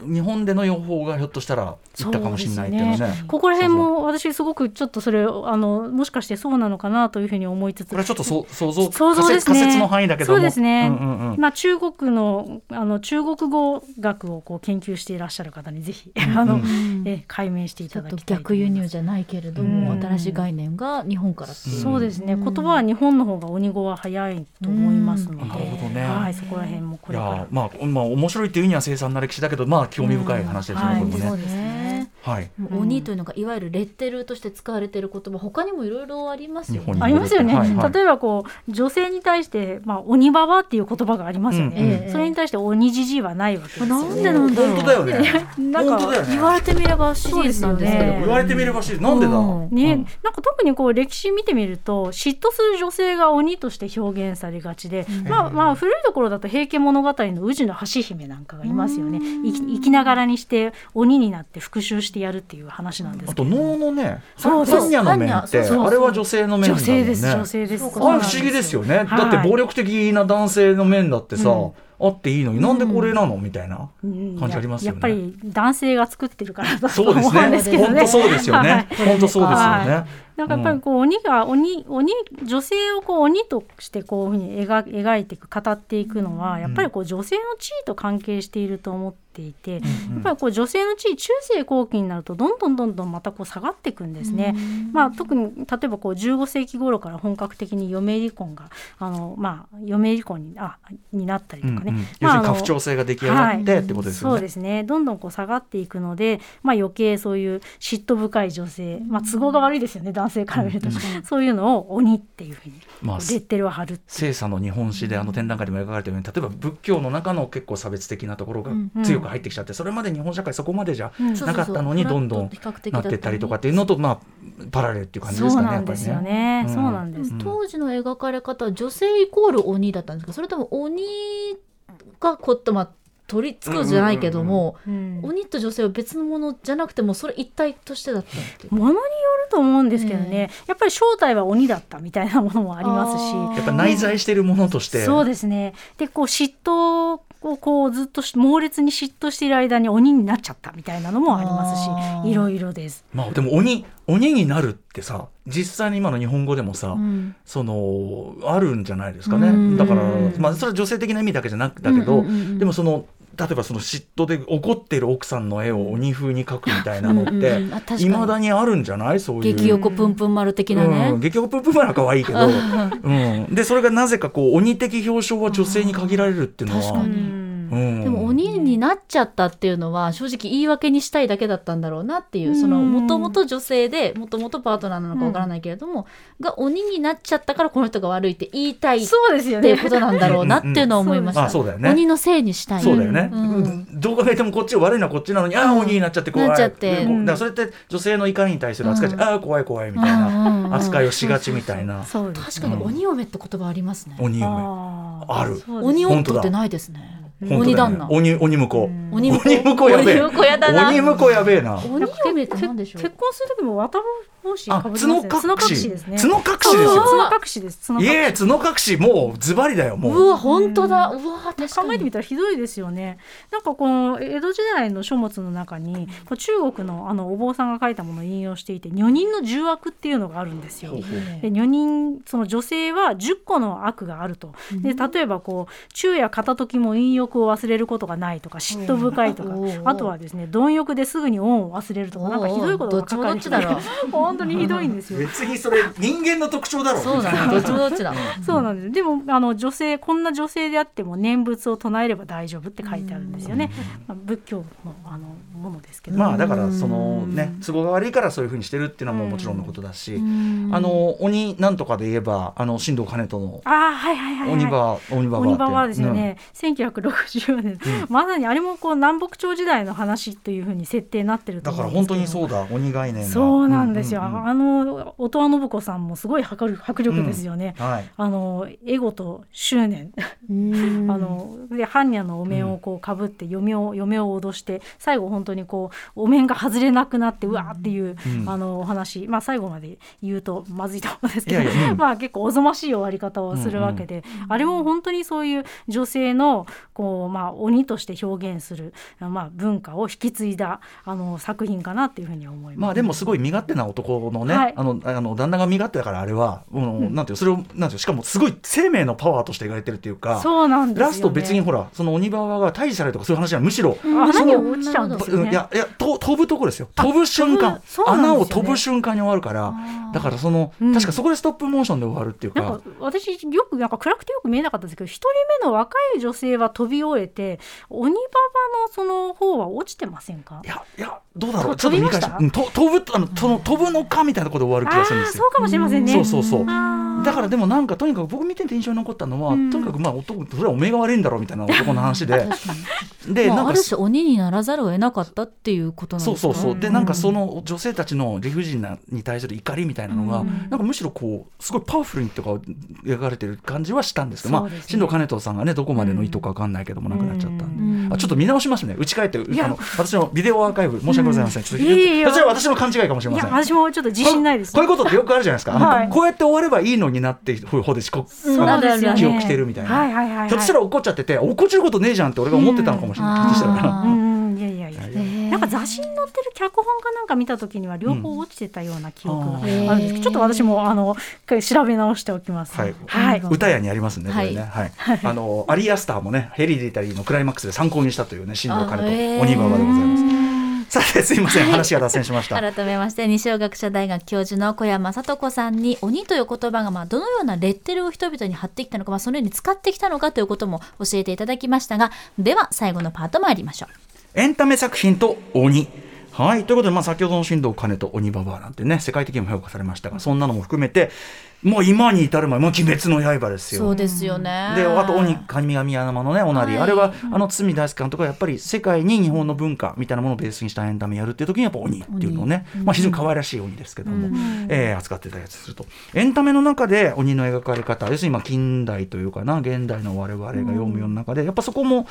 日本での予報がひょっとしたらいったかもしれないっていうのね、ね、ここら辺も私すごくちょっとそれあのもしかしてそうなのかなというふうに思いつつ。これはちょっとそ想像想像です、ね、仮説の範囲だけどそうですね、うんうんうん、まあ中国のあの中国語学をこう研究していらっしゃる方にぜひ、[laughs] あの、うん、え解明していただきたい逆輸入じゃないけれども、うん、新しい概念が日本からそうですね。言葉は日本の方が鬼語は早いと思いますので、なるほどね、はい、そこら辺もこれから。まあまあ面白いっていうには凄惨な歴史だけどまあ興味深い話ですよね、これもね。そうですねはい、鬼というのがいわゆるレッテルとして使われている言葉他にもいろいろありますよね。ありますよね、はいはい、例えばこう女性に対して、まあ、鬼ババっていう言葉がありますよね、うん、それに対して鬼じじいはないわけですよ、ね、なんでなんだろう。本当だよね。なんか、言われてみればシリーズなんですけど、言われてみればシリーズ。なんでだ、ね、なんか特にこう歴史見てみると嫉妬する女性が鬼として表現されがちで、まあまあ古いところだと平家物語の宇治の橋姫なんかがいますよね。生きながらにして鬼になって復讐してやるっていう話話なんですあと能のねそう般若の面ってあれは女性の面女性です女性です。あ不思議ですよね。だって暴力的な男性の面だってさ、あっていいのに、なんでこれなの？みたいな感じありますよね。やっぱり男性が作ってるからだと思うんですけどね。[laughs] 本当そうですよね。本当そうですよね。なんかやっぱりこう鬼が鬼鬼女性をこう鬼としてこういうふうに描描いていく語っていくのはやっぱりこう女性の地位と関係していると思っていて、やっぱりこう女性の地位中世後期になるとどんどんどんどんまたこう下がっていくんですね。まあ、特に例えばこう15世紀頃から本格的に嫁離婚があの、まあ、嫁離婚にあになったりとかね、うん。うん、要するに家父長制が出来上がって、はい、ってことですよね。そうですね。どんどんこう下がっていくので、まあ、余計そういう嫉妬深い女性、まあ、都合が悪いですよね男性から見ると、うんうん、[laughs] そういうのを鬼っていうふうに、まあ、レッテルを貼る聖査の日本史であの展覧会でも描かれてるように例えば仏教の中の結構差別的なところが強く入ってきちゃって、それまで日本社会そこまでじゃなかったのにどんどんなってったりとかっていうのと、まあ、パラレルっていう感じですかね。そうなんですよね。そうなんです。当時の描かれ方は女性イコール鬼だったんですか？それとも鬼がこっとまあ取り付くじゃないけども、うんうん、鬼と女性は別のものじゃなくてもそれ一体としてだったってものによると思うんですけどね、やっぱり正体は鬼だったみたいなものもありますし。やっぱ内在しているものとして、そうですね。でこう嫉妬をこうずっと猛烈に嫉妬している間に鬼になっちゃったみたいなのもありますしいろいろです。まあ、でも鬼鬼になるってさ実際に今の日本語でもさ、うん、そのあるんじゃないですかね、だから、まあ、それは女性的な意味だけじゃなくだけど、でもその例えばその嫉妬で怒ってる奥さんの絵を鬼風に描くみたいなのっていま、だにあるんじゃない？そういう。激横ぷんぷん丸的なね、うん、激横ぷんぷん丸は可愛いけど、うん、でそれがなぜかこう鬼的表彰は女性に限られるっていうのは。でも鬼になっちゃったっていうのは正直言い訳にしたいだけだったんだろうなっていうそのもともと女性でもともとパートナーなのかわからないけれども、が鬼になっちゃったからこの人が悪いって言いたいそうですよ、ね、っていうことなんだろうなっていうのを思いました。そうだよね、鬼のせいにしたい。そうだよね。どう考えてもこっち悪いのはこっちなのに、ああ鬼になっちゃって怖い。なっちゃって。だからそれって女性の怒りに対する扱いああ怖い怖いみたいな扱いをしがちみたいな。確かに鬼嫁って言葉ありますね。鬼嫁ある。鬼夫ってないですね。鬼旦那。鬼鬼婿。鬼婿。やべえ。鬼婿やだな。鬼婿やべえな。鬼嫁って何でしょう。結婚する時も渡る帽子かぶ角隠し。ですね。角隠しですよ。角隠しです。いえ角隠し。もうズバリだよもう。うわ本当だ。うわ考えてみたらひどいですよね。なんかこの江戸時代の書物の中に中国のあのお坊さんが書いたものを引用していて女人の重悪っていうのがあるんですよ。で女人その女性は10個の悪があると。で例えばこう昼夜片時も陰欲を忘れることがないとか嫉妬深いとか。あとはですね貪欲ですぐに恩を忘れるとかなんかひどいことが書かれてる [laughs] 本当にひどいんですよ。別にそれ人間の特徴だろう。そうだどっちもどっちだ。そうなんです。でもあの女性こんな女性であっても念仏を唱えれば大丈夫って書いてあるんですよね。まあ、仏教のあのものですけど。まあだからそのね都合が悪いからそういうふうにしてるっていうのはももちろんのことだし、あの鬼なんとかで言えばあの新藤兼人のあはいはいはい鬼場鬼場鬼場はですよね。1960年。まさにあれもこう南北朝時代の話というふうに設定になってるだから本当にそうだ鬼概念そうなんですよ。あの音羽信子さんもすごい迫力迫力ですよね、うん。はい、あのエゴと執念。[laughs] あので般若のお面をこうかぶって嫁を嫁を脅して最後本当にこうお面が外れなくなってうわーっていう、うん、あのお話まあ最後まで言うとまずいと思うんですけど、[laughs] まあ結構おぞましい終わり方をするわけで、うん。うん、あれも本当にそういう女性のこうまあ鬼として表現するまあ文化を引き継いだあの作品かなっていうふうに思います。まあでもすごい身勝手な男のね、はい、あのあの旦那が身勝手だからあれは、うん、なんていうそれをなんていうしかもすごい生命のパワーとして描いてるっていうかそうなんです、ね、ラスト別にほらその鬼バが退治されるとかそういう話はむしろ、穴に落ちちゃうんですよ、ね、いやいやと飛ぶところですよ。飛ぶ瞬間、ね、穴を飛ぶ瞬間に終わるからだからその、うん、確かそこでストップモーションで終わるっていうか。私よくなんか暗くてよく見えなかったですけど一人目の若い女性は飛び終えて鬼ババのその方は落ちてませんか？いやいやどうだろう。ちょっと見返しと飛ぶあのその飛ぶのかみたいなことで終わる気がするんですよ。そうかもしれませんね。そうそうそう。だからでもなんかとにかく僕見てて印象に残ったのは、うん、とにかくまあ男それはおめえが悪いんだろうみたいな男の話で。[laughs] で、まあ、ある種鬼にならざるを得なかったっていうことなんですかそうそう。そうでなんかその女性たちの理不尽なに対する怒りみたいなのが、うん、なんかむしろこうすごいパワフルにとか描かれてる感じはしたんですけど、ね、まあ新藤兼人さんがねどこまでの意図か分かん。ないけどもなくなっちゃったんで、うん、あちょっと見直しますね打ち返ってあの私のビデオアーカイブ申し訳ございません、そちら私の勘違いかもしれません私もちょっと自信ないです、こういうことってよくあるじゃないですか、はい、こうやって終わればいいののになって方でしこそうですよね記憶してるみたいな、はいはいはいはいひょっとしたら怒っちゃってて怒っちゃうことねえじゃんって俺が思ってたのかもしれない、ひょっとしたらなんか雑誌に載ってる脚本かなんか見た時には両方落ちてたような記憶があるんうんですけど、ちょっと私もあの調べ直しておきます。はいはい。歌屋にありますね、これね。ははい。あの、アリアスターもね、ヘリディタリーのクライマックスで参考にしたというね、新藤兼あへーと鬼ババでございます。さて、すいません、話が脱線しました。改めまして二松学舎大学教授の小山聡子さんに鬼という言葉がまあどのようなレッテルを人々に貼ってきたのか、まあ、そのように使ってきたのかということも教えていただきましたがでは最後のパート参りましょう。エンタメ作品と鬼。はい。ということで、まあ、先ほどの新藤兼と鬼ババアなんてね、世界的にも評価されましたが、そんなのも含めて、もう今に至るまで、もう鬼滅の刃ですよ。そうですよね。であと鬼神々山のねおなり、はいあれはあの堤大輔監督がやっぱり世界に日本の文化みたいなものをベースにしたエンタメやるっていう時にやっぱ鬼っていうのをね、まあ、非常に可愛らしい鬼ですけども、えー扱ってたやつするとエンタメの中で鬼の描かれ方要するにまあ近代というかな現代の我々が読む世の中でやっぱそこも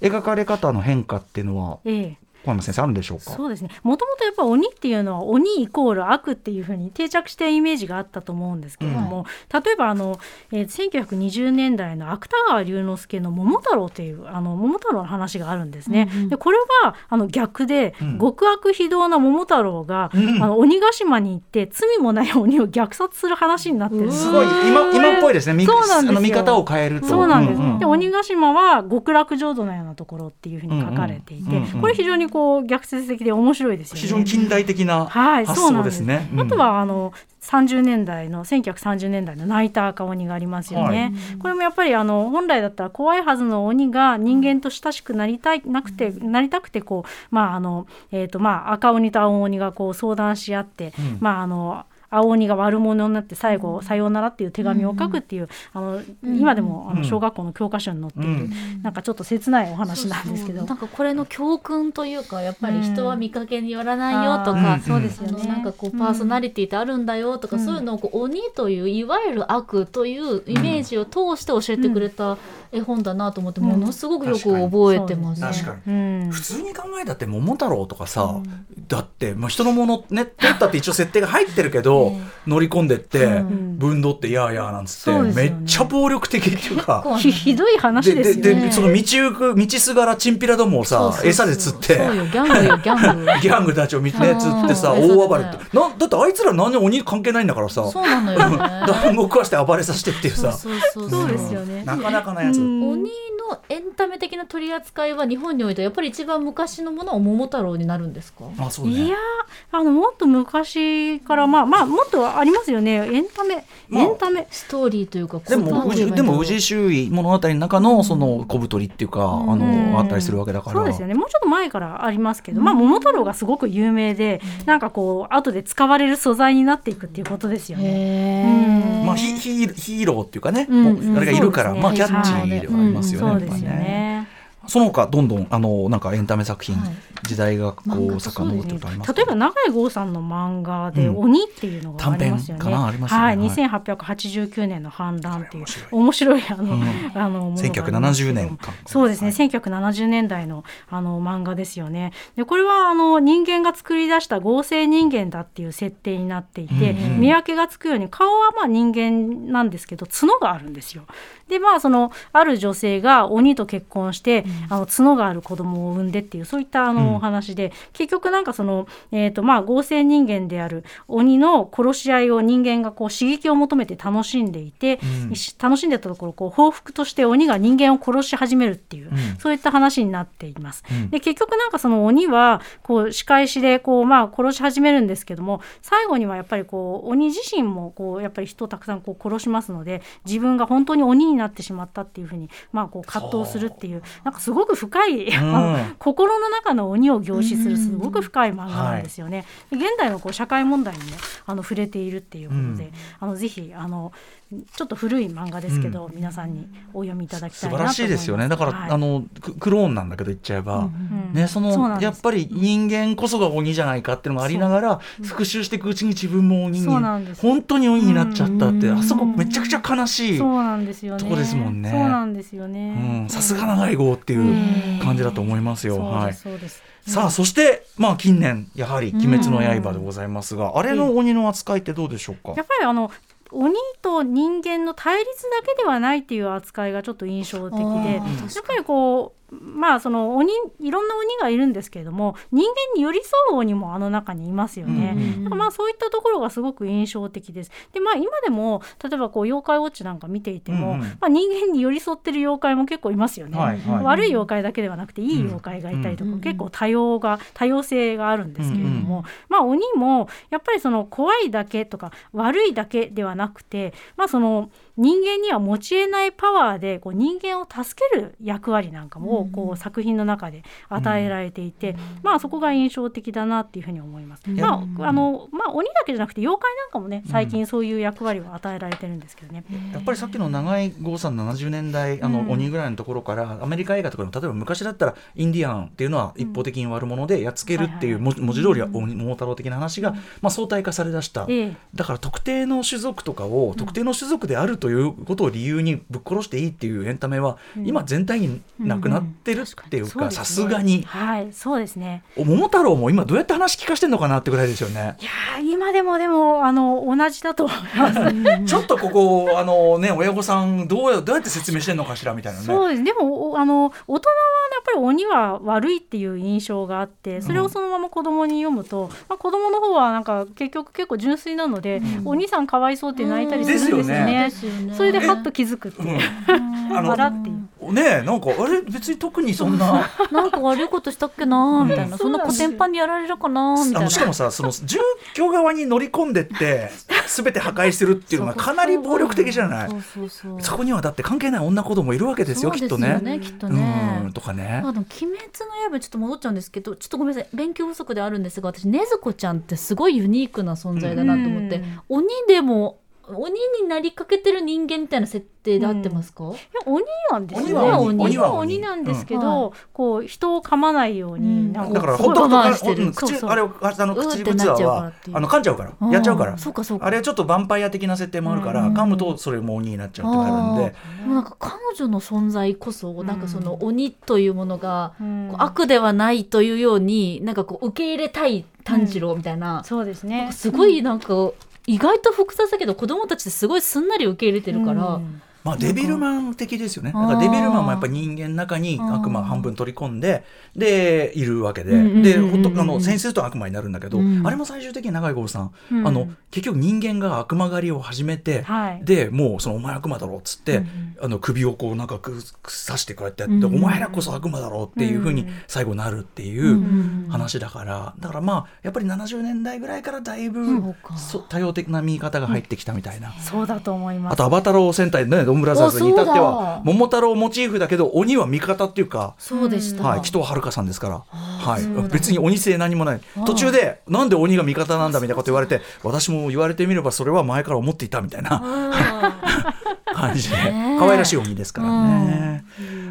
描かれ方の変化っていうのはええ。小山先生あるんでしょうか？そうですね。もともとやっぱ鬼っていうのは鬼イコール悪っていうふうに定着してイメージがあったと思うんですけれども、例えばあの、えー、1920年代の芥川龍之介の「桃太郎」っていうあの桃太郎の話があるんですね。うんうん。でこれはあの逆で、うん。極悪非道な桃太郎が、うんあの鬼ヶ島に行って罪もない鬼を虐殺する話になってるんです。すごい。今今っぽいですね。みそうなんです見方を変えると。そうなんです、んんで鬼ヶ島は極楽浄土のようなところっていうふうに書かれていて、うんうんうんうんこれ非常にこう逆説的で面白いですよね。非常に近代的なはい、発想ですす。でね。うんあとはあの30年代の1930年代の泣いた赤鬼がありますよね。これもやっぱりあの本来だったら怖いはずの鬼が人間と親しくなりたいなくてなりたくてこうまああのえっ、とまあ赤鬼と青鬼がこう相談し合って、うんまああの青鬼が悪者になって最後「さようなら」っていう手紙を書くっていう、あの今でもあうん。の小学校の教科書に載っている、うん。なんかちょっと切ないお話なんですけど。そうそうなんかこれの教訓というかやっぱり人は見かけによらないよとうん。か、そうですよね。なんかこうパーソナリティってあるんだよとか、うんそういうのをこう鬼といういわゆる悪というイメージを通して教えてくれた絵本だなと思って、うん。ものすごくよく覚えてます。確かに。うん。普通に考えたって桃太郎とかさ、だって、まあ、人のものね取ったって一応設定が入ってるけど、[laughs] え乗り込んでって、うん。ぶんどってやーやーなんつって、ね。めっちゃ暴力的っていうか。ひ [laughs] ひどい話でですよね。ででその道行く道すがらチンピラどもをさそうそうそう。餌で釣ってギャングよギャング。[laughs] ギャングたちを見て、ね、釣ってさうん大暴れって。なだってあいつら何に鬼関係ないんだからさそうなのよね。団子食わして暴れさせてっていうさ。そうそうそうですよね。なかなかなやつ、うん鬼のエンタメ的な取り扱いは日本においてやっぱり一番昔のものは桃太郎になるんですか？あそうね。いやーあのもっと昔からまあまあもっとありますよね。エンタメ、まあ。エンタメ。ストーリーというかでもでも宇治周囲物語の中のその小太りっていうか、あうん。のあったりするわけだから。そうですよね。もうちょっと前からありますけど、まあ桃太郎がすごく有名で、なんかこう後で使われる素材になっていくっていうことですよね。まあ、ヒヒーヒーローっていうかね、うん。もうあれがいるから、ねまあキャッチーではありますよね。その他どんどんあのなんかエンタメ作品、はい。時代がこう遡ってるとありますか？例えば永井豪さんの漫画で「うん鬼」っていうのがありますよね。短編かな？ありますよね。はい、はい。2889年の反乱っていう面面白いあの、うん。あのものがありますけ1970ど年かそうですね、はい1970年代のあの漫画ですよね。でこれはあの人間が作り出した合成人間だっていう設定になっていて、うんうん。見分けがつくように顔はまあ人間なんですけど角があるんですよ。でまあそのある女性が鬼と結婚して、あの角がある子供を産んでっていうそういったあうん。のお話で、結局なんかその、えーとまあ、合成人間である鬼の殺し合いを人間がこう刺激を求めて楽しんでいて、楽しんでたところこう報復として鬼が人間を殺し始めるっていう、うん。そういった話になっています。うん。で結局なんかその鬼はこう仕返しでこうまあ殺し始めるんですけども最後にはやっぱりこう鬼自身もこうやっぱり人をたくさんこう殺しますので自分が本当に鬼になってしまったっていうふうにまあこう葛藤するっていうなんかすごく深い、あの心の中の鬼を凝視するすごく深い漫画なんですよね。で現代のこう社会問題にもあの触れているっていうことで、うん。あのぜひあのちょっと古い漫画ですけど、皆さんにお読みいただきた素晴いなと思います。らしいですよね。だから、はいあのククローンなんだけど言っちゃえば、うんね、そのそうなんです。やっぱり人間こそが鬼じゃないかっていうのがありながら復讐していくうちに自分も鬼に本当に鬼になっちゃったって、うんあそこめちゃくちゃ悲しい、そうなんですよね。とこですもんね。そうなんですよね。うん。さすが長い号っていう感じだと思いますよ。そうはい。ですそうです。さあそしてまあ近年やはり「鬼滅の刃」でございますが、あれの鬼の扱いってどうでしょうか、やっぱりあの鬼と人間の対立だけではないっていう扱いがちょっと印象的でやっぱりこうまあその鬼いろんな鬼がいるんですけれども人間に寄り添う鬼もあの中にいますよね。うんうん、まあそういったところがすごく印象的です。でまあ今でも例えばこう妖怪ウォッチなんか見ていても、うんうん、まあ、人間に寄り添ってる妖怪も結構いますよね。はいはい、悪い妖怪だけではなくていい妖怪がいたりとか、うん、結構多様が多様性があるんですけれども、うんうん、まあ鬼もやっぱりその怖いだけとか悪いだけではなくてまあその人間には持ちえないパワーでこう人間を助ける役割なんかもこう作品の中で与えられていて、まあそこが印象的だなっていうふうに思います。まああのまあ鬼だけじゃなくて妖怪なんかもね最近そういう役割を与えられてるんですけどね。やっぱりさっきの長い郷さん70年代あの鬼ぐらいのところからアメリカ映画とかでも例えば昔だったらインディアンっていうのは一方的に悪者でやっつけるっていう文字通りは桃太郎的な話がまあ相対化されだした。だから特定の種族とかを特定の種族であるということを理由にぶっ殺していいっていうエンタメは、今全体になくなってるっていうかさすがに、はいそうですね。桃太郎も今どうやって話聞かしてんのかなってぐらいですよね。いや今でもでもあの同じだと思います。[laughs] ちょっとここあのね親御さんどうどうやって説明してんのかしらみたいなね。そうです。でもあの大人はやっぱり鬼は悪いっていう印象があってそれをそのまま子供に読むと、うんまあ、子供の方はなんか結局結構純粋なので、うん、お兄さんかわいそうって泣いたりするんですよね。すよねそれでハッと気づくっていう。あのねなんかあれ？別に特にそんな。なんか悪いことしたっけなみたいな、そんなコテンパンにやられるかなみたいな。しかもさその住居側に乗り込んでって全て破壊するっていうのはかなり暴力的じゃない？そこにはだって関係ない女子供いるわけですよきっとね。きっとね、うん、とかね。あの鬼滅の刃ちょっと戻っちゃうんですけどちょっとごめんなさい。勉強不足であるんですが私禰豆子ちゃんってすごいユニークな存在だなと思って、鬼でも鬼になりかけてる人間みたいな設定で合ってますか、うん、いや鬼なんですよね。鬼は鬼。なんですけど、うん、こう人を噛まないように、うん、だからほっとくと、うん、口あれあの口ぶつはあの噛んじゃうから。やっちゃうから。そうかそうか。あれはちょっとヴァンパイア的な設定もあるから、噛むとそれも鬼になっちゃうってあるんで。なんか彼女の存在こそなんかその鬼というものが、悪ではないというようになんかこう受け入れたい炭治郎みたいな、そうですね。すごいなんか、意外と複雑だけど子供たちってすごいすんなり受け入れてるから、うん。まあ、デビルマン的ですよね。なんかデビルマンもやっぱり人間の中に悪魔半分取り込んで、で、いるわけで、で、ほんと、あの、先生と悪魔になるんだけど、あれも最終的に長井郷さん、あの、結局人間が悪魔狩りを始めて、で、もう、その、お前悪魔だろうっつって、あの、首をこう、なんか、刺してこうやってやって、お前らこそ悪魔だろうっていうふうに最後なるっていう話だから、だからまあ、やっぱり70年代ぐらいからだいぶ、多様的な見方が入ってきたみたいな。そうだと思います。あと、アバタロー戦隊ね、ンブラザーズに至っては桃太郎モチーフだけど鬼は味方っていうかそうでした、はい、紀藤遥さんですから、はい、別に鬼性何もない。途中でなんで鬼が味方なんだみたいなこと言われて私も言われてみればそれは前から思っていたみたいな。[laughs] 感じで。可愛らしい鬼ですからね。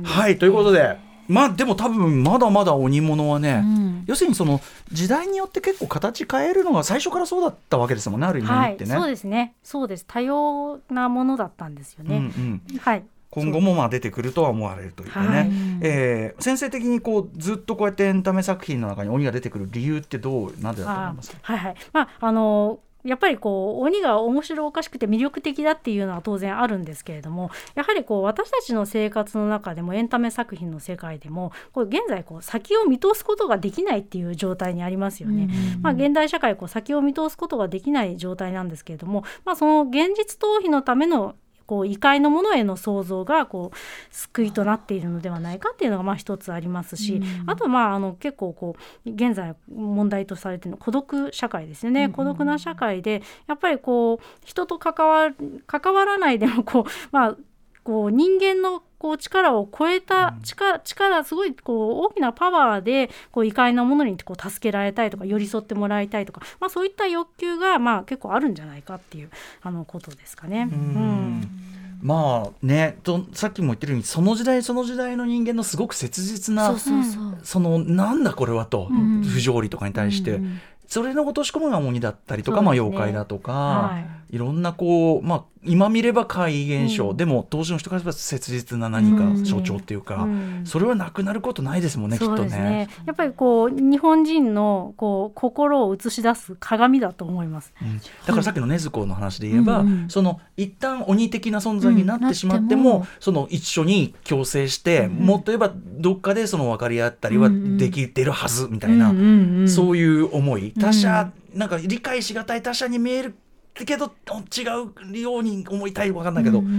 はいということでまあでも多分まだまだ鬼物はね、うん、要するにその時代によって結構形変えるのが最初からそうだったわけですもんねある意味ってね、はい、そうですね。そうです。多様なものだったんですよね、うん。うん、はい。今後もまあ出てくるとは思われるというかね、はい、えー、先生的にこうずっとこうやってエンタメ作品の中に鬼が出てくる理由ってどうなんでだと思いますか？はいはい。まああのやっぱりこう鬼が面白おかしくて魅力的だっていうのは当然あるんですけれどもやはりこう私たちの生活の中でもエンタメ作品の世界でもこう現在こう先を見通すことができないっていう状態にありますよね。まあ、現代社会こう先を見通すことができない状態なんですけれども、まあ、その現実逃避のためのこう異界のものへの想像がこう救いとなっているのではないかっていうのがまあ一つありますし、うん、あとまああの結構こう現在問題とされているの孤独社会ですよね、うん、孤独な社会でやっぱりこう人と関わ関わらないでもこうまあこう人間のこう力を超えた力力すごいこう大きなパワーでこう異界なものにこう助けられたいとか寄り添ってもらいたいとか、まあ、そういった欲求がまあ結構あるんじゃないかっていうあのことですかね。うん。まあねとさっきも言ってるようにその時代その時代の人間のすごく切実なそのなんだこれはと、うん、不条理とかに対して、うん、それの落とし込むが鬼だったりとか、ね、まあ、妖怪だとか、はい、いろんなこう、まあ、今見れば怪異現象、うん、でも当時の人からすれば切実な何か象徴っていうか、うん、それはなくなることないですもんね、きっとね、ね、やっぱりこう日本人のこう心を映し出す鏡だと思います、うん、だからさっきの禰豆子の話で言えば、うん、その一旦鬼的な存在になってしまっても,、その一緒に共生して、もっと言えばどっかでその分かり合ったりはできてるはずみたいな、そういう思い。他者、なんか理解しがたい他者に見えるけど違うように思いたい分かんないけど、うんうんう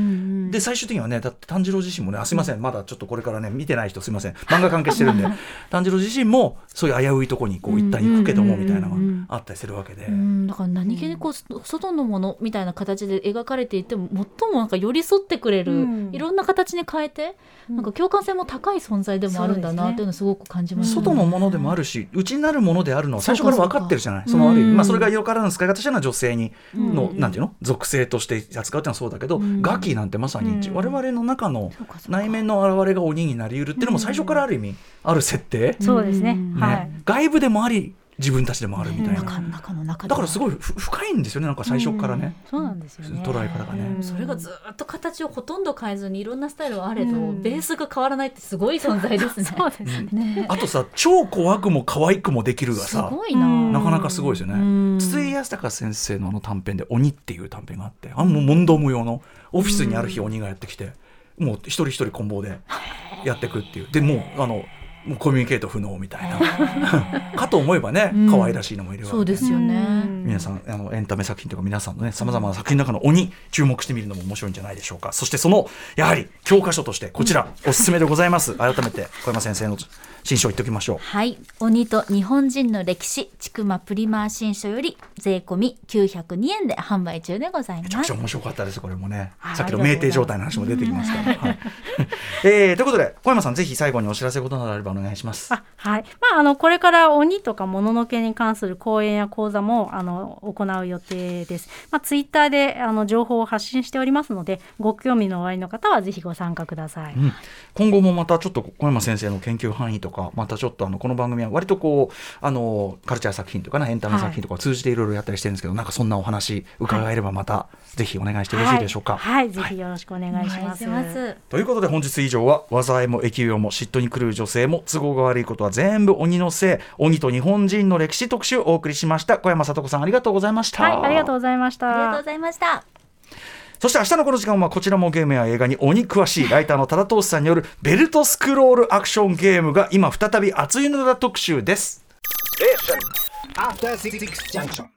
ん、で最終的にはねだって炭治郎自身もねあすいません。まだちょっとこれからね見てない人すいません。漫画関係してるんで。[laughs] 炭治郎自身もそういう危ういとこにこう一旦行くけどもみたいなのがあったりするわけで、うん、だから何気にこう外のものみたいな形で描かれていても最もなんか寄り添ってくれる、うん、いろんな形に変えてなんか共感性も高い存在でもあるんだなっていうのをすごく感じます、ね、外のものでもあるし内になるものであるのは最初から分かってるじゃない。そのある意味、まあ、それがよからぬ使い方してるのは女性にの、なんていうの？属性として扱うっていうのはそうだけど、ガキなんてまさに、我々の中の内面の表れが鬼になりうるっていうのも最初からある意味ある設定、そうですね、はい、外部でもあり自分たちでもあるみたいな、だからすごい深いんですよね。なんか最初からね、そうなんですよね。捉え方がね、それがずっと形をほとんど変えずにいろんなスタイルはあれど、ベースが変わらないってすごい存在ですね。[laughs] そうですね、あとさ超怖くも可愛くもできるがさすごいな。なかなかすごいですよね、筒井康隆先生のあの短編で「鬼」っていう短編があってあの問答無用のオフィスにある日鬼がやってきて、もう一人一人棍棒でやっていくっていう。でもうあのもうコミュニケート不能みたいな。[laughs] かと思えばね可愛らしいのもいるわけ、そうですよね。皆さんあのエンタメ作品とか皆さんのねさまざまな作品の中の鬼注目してみるのも面白いんじゃないでしょうか。そしてそのやはり教科書としてこちらおすすめでございます。改めて小山先生の新書言っておきましょう。はい。鬼と日本人の歴史。ちくまプリマー新書より税込み902円で販売中でございます。めちゃくちゃ面白かったですこれもね。さっきの酩酊状態の話も出てきますから、はい、えー、ということで小山さんぜひ最後にお知らせことなどあればお願いします。あはい。まああのこれから鬼とかもののけに関する講演や講座もあの行う予定です。まあツイッターであの情報を発信しておりますのでご興味のおありの方はぜひご参加ください、うん、今後もまたちょっと小山先生の研究範囲とかまたちょっとあのこの番組は割とこうあのカルチャー作品とかねエンタメ作品とかを通じていろいろやったりしてるんですけど、はい、なんかそんなお話伺えればまた、ぜひお願いしてよろしいでしょうか。はい、はい、ぜひよろしくお願いします。ますということで本日以上は災いも疫病も嫉妬に狂う女性も都合が悪いことは全部鬼のせい鬼と日本人の歴史特集をお送りしました小山聡子さんありがとうございました。はい、ありがとうございました。ありがとうございました。そして明日のこの時間はこちらもゲームや映画に鬼詳しいライターの多田投資さんによるベルトスクロールアクションゲームが今再び熱いのだ特集です。After 66 junction.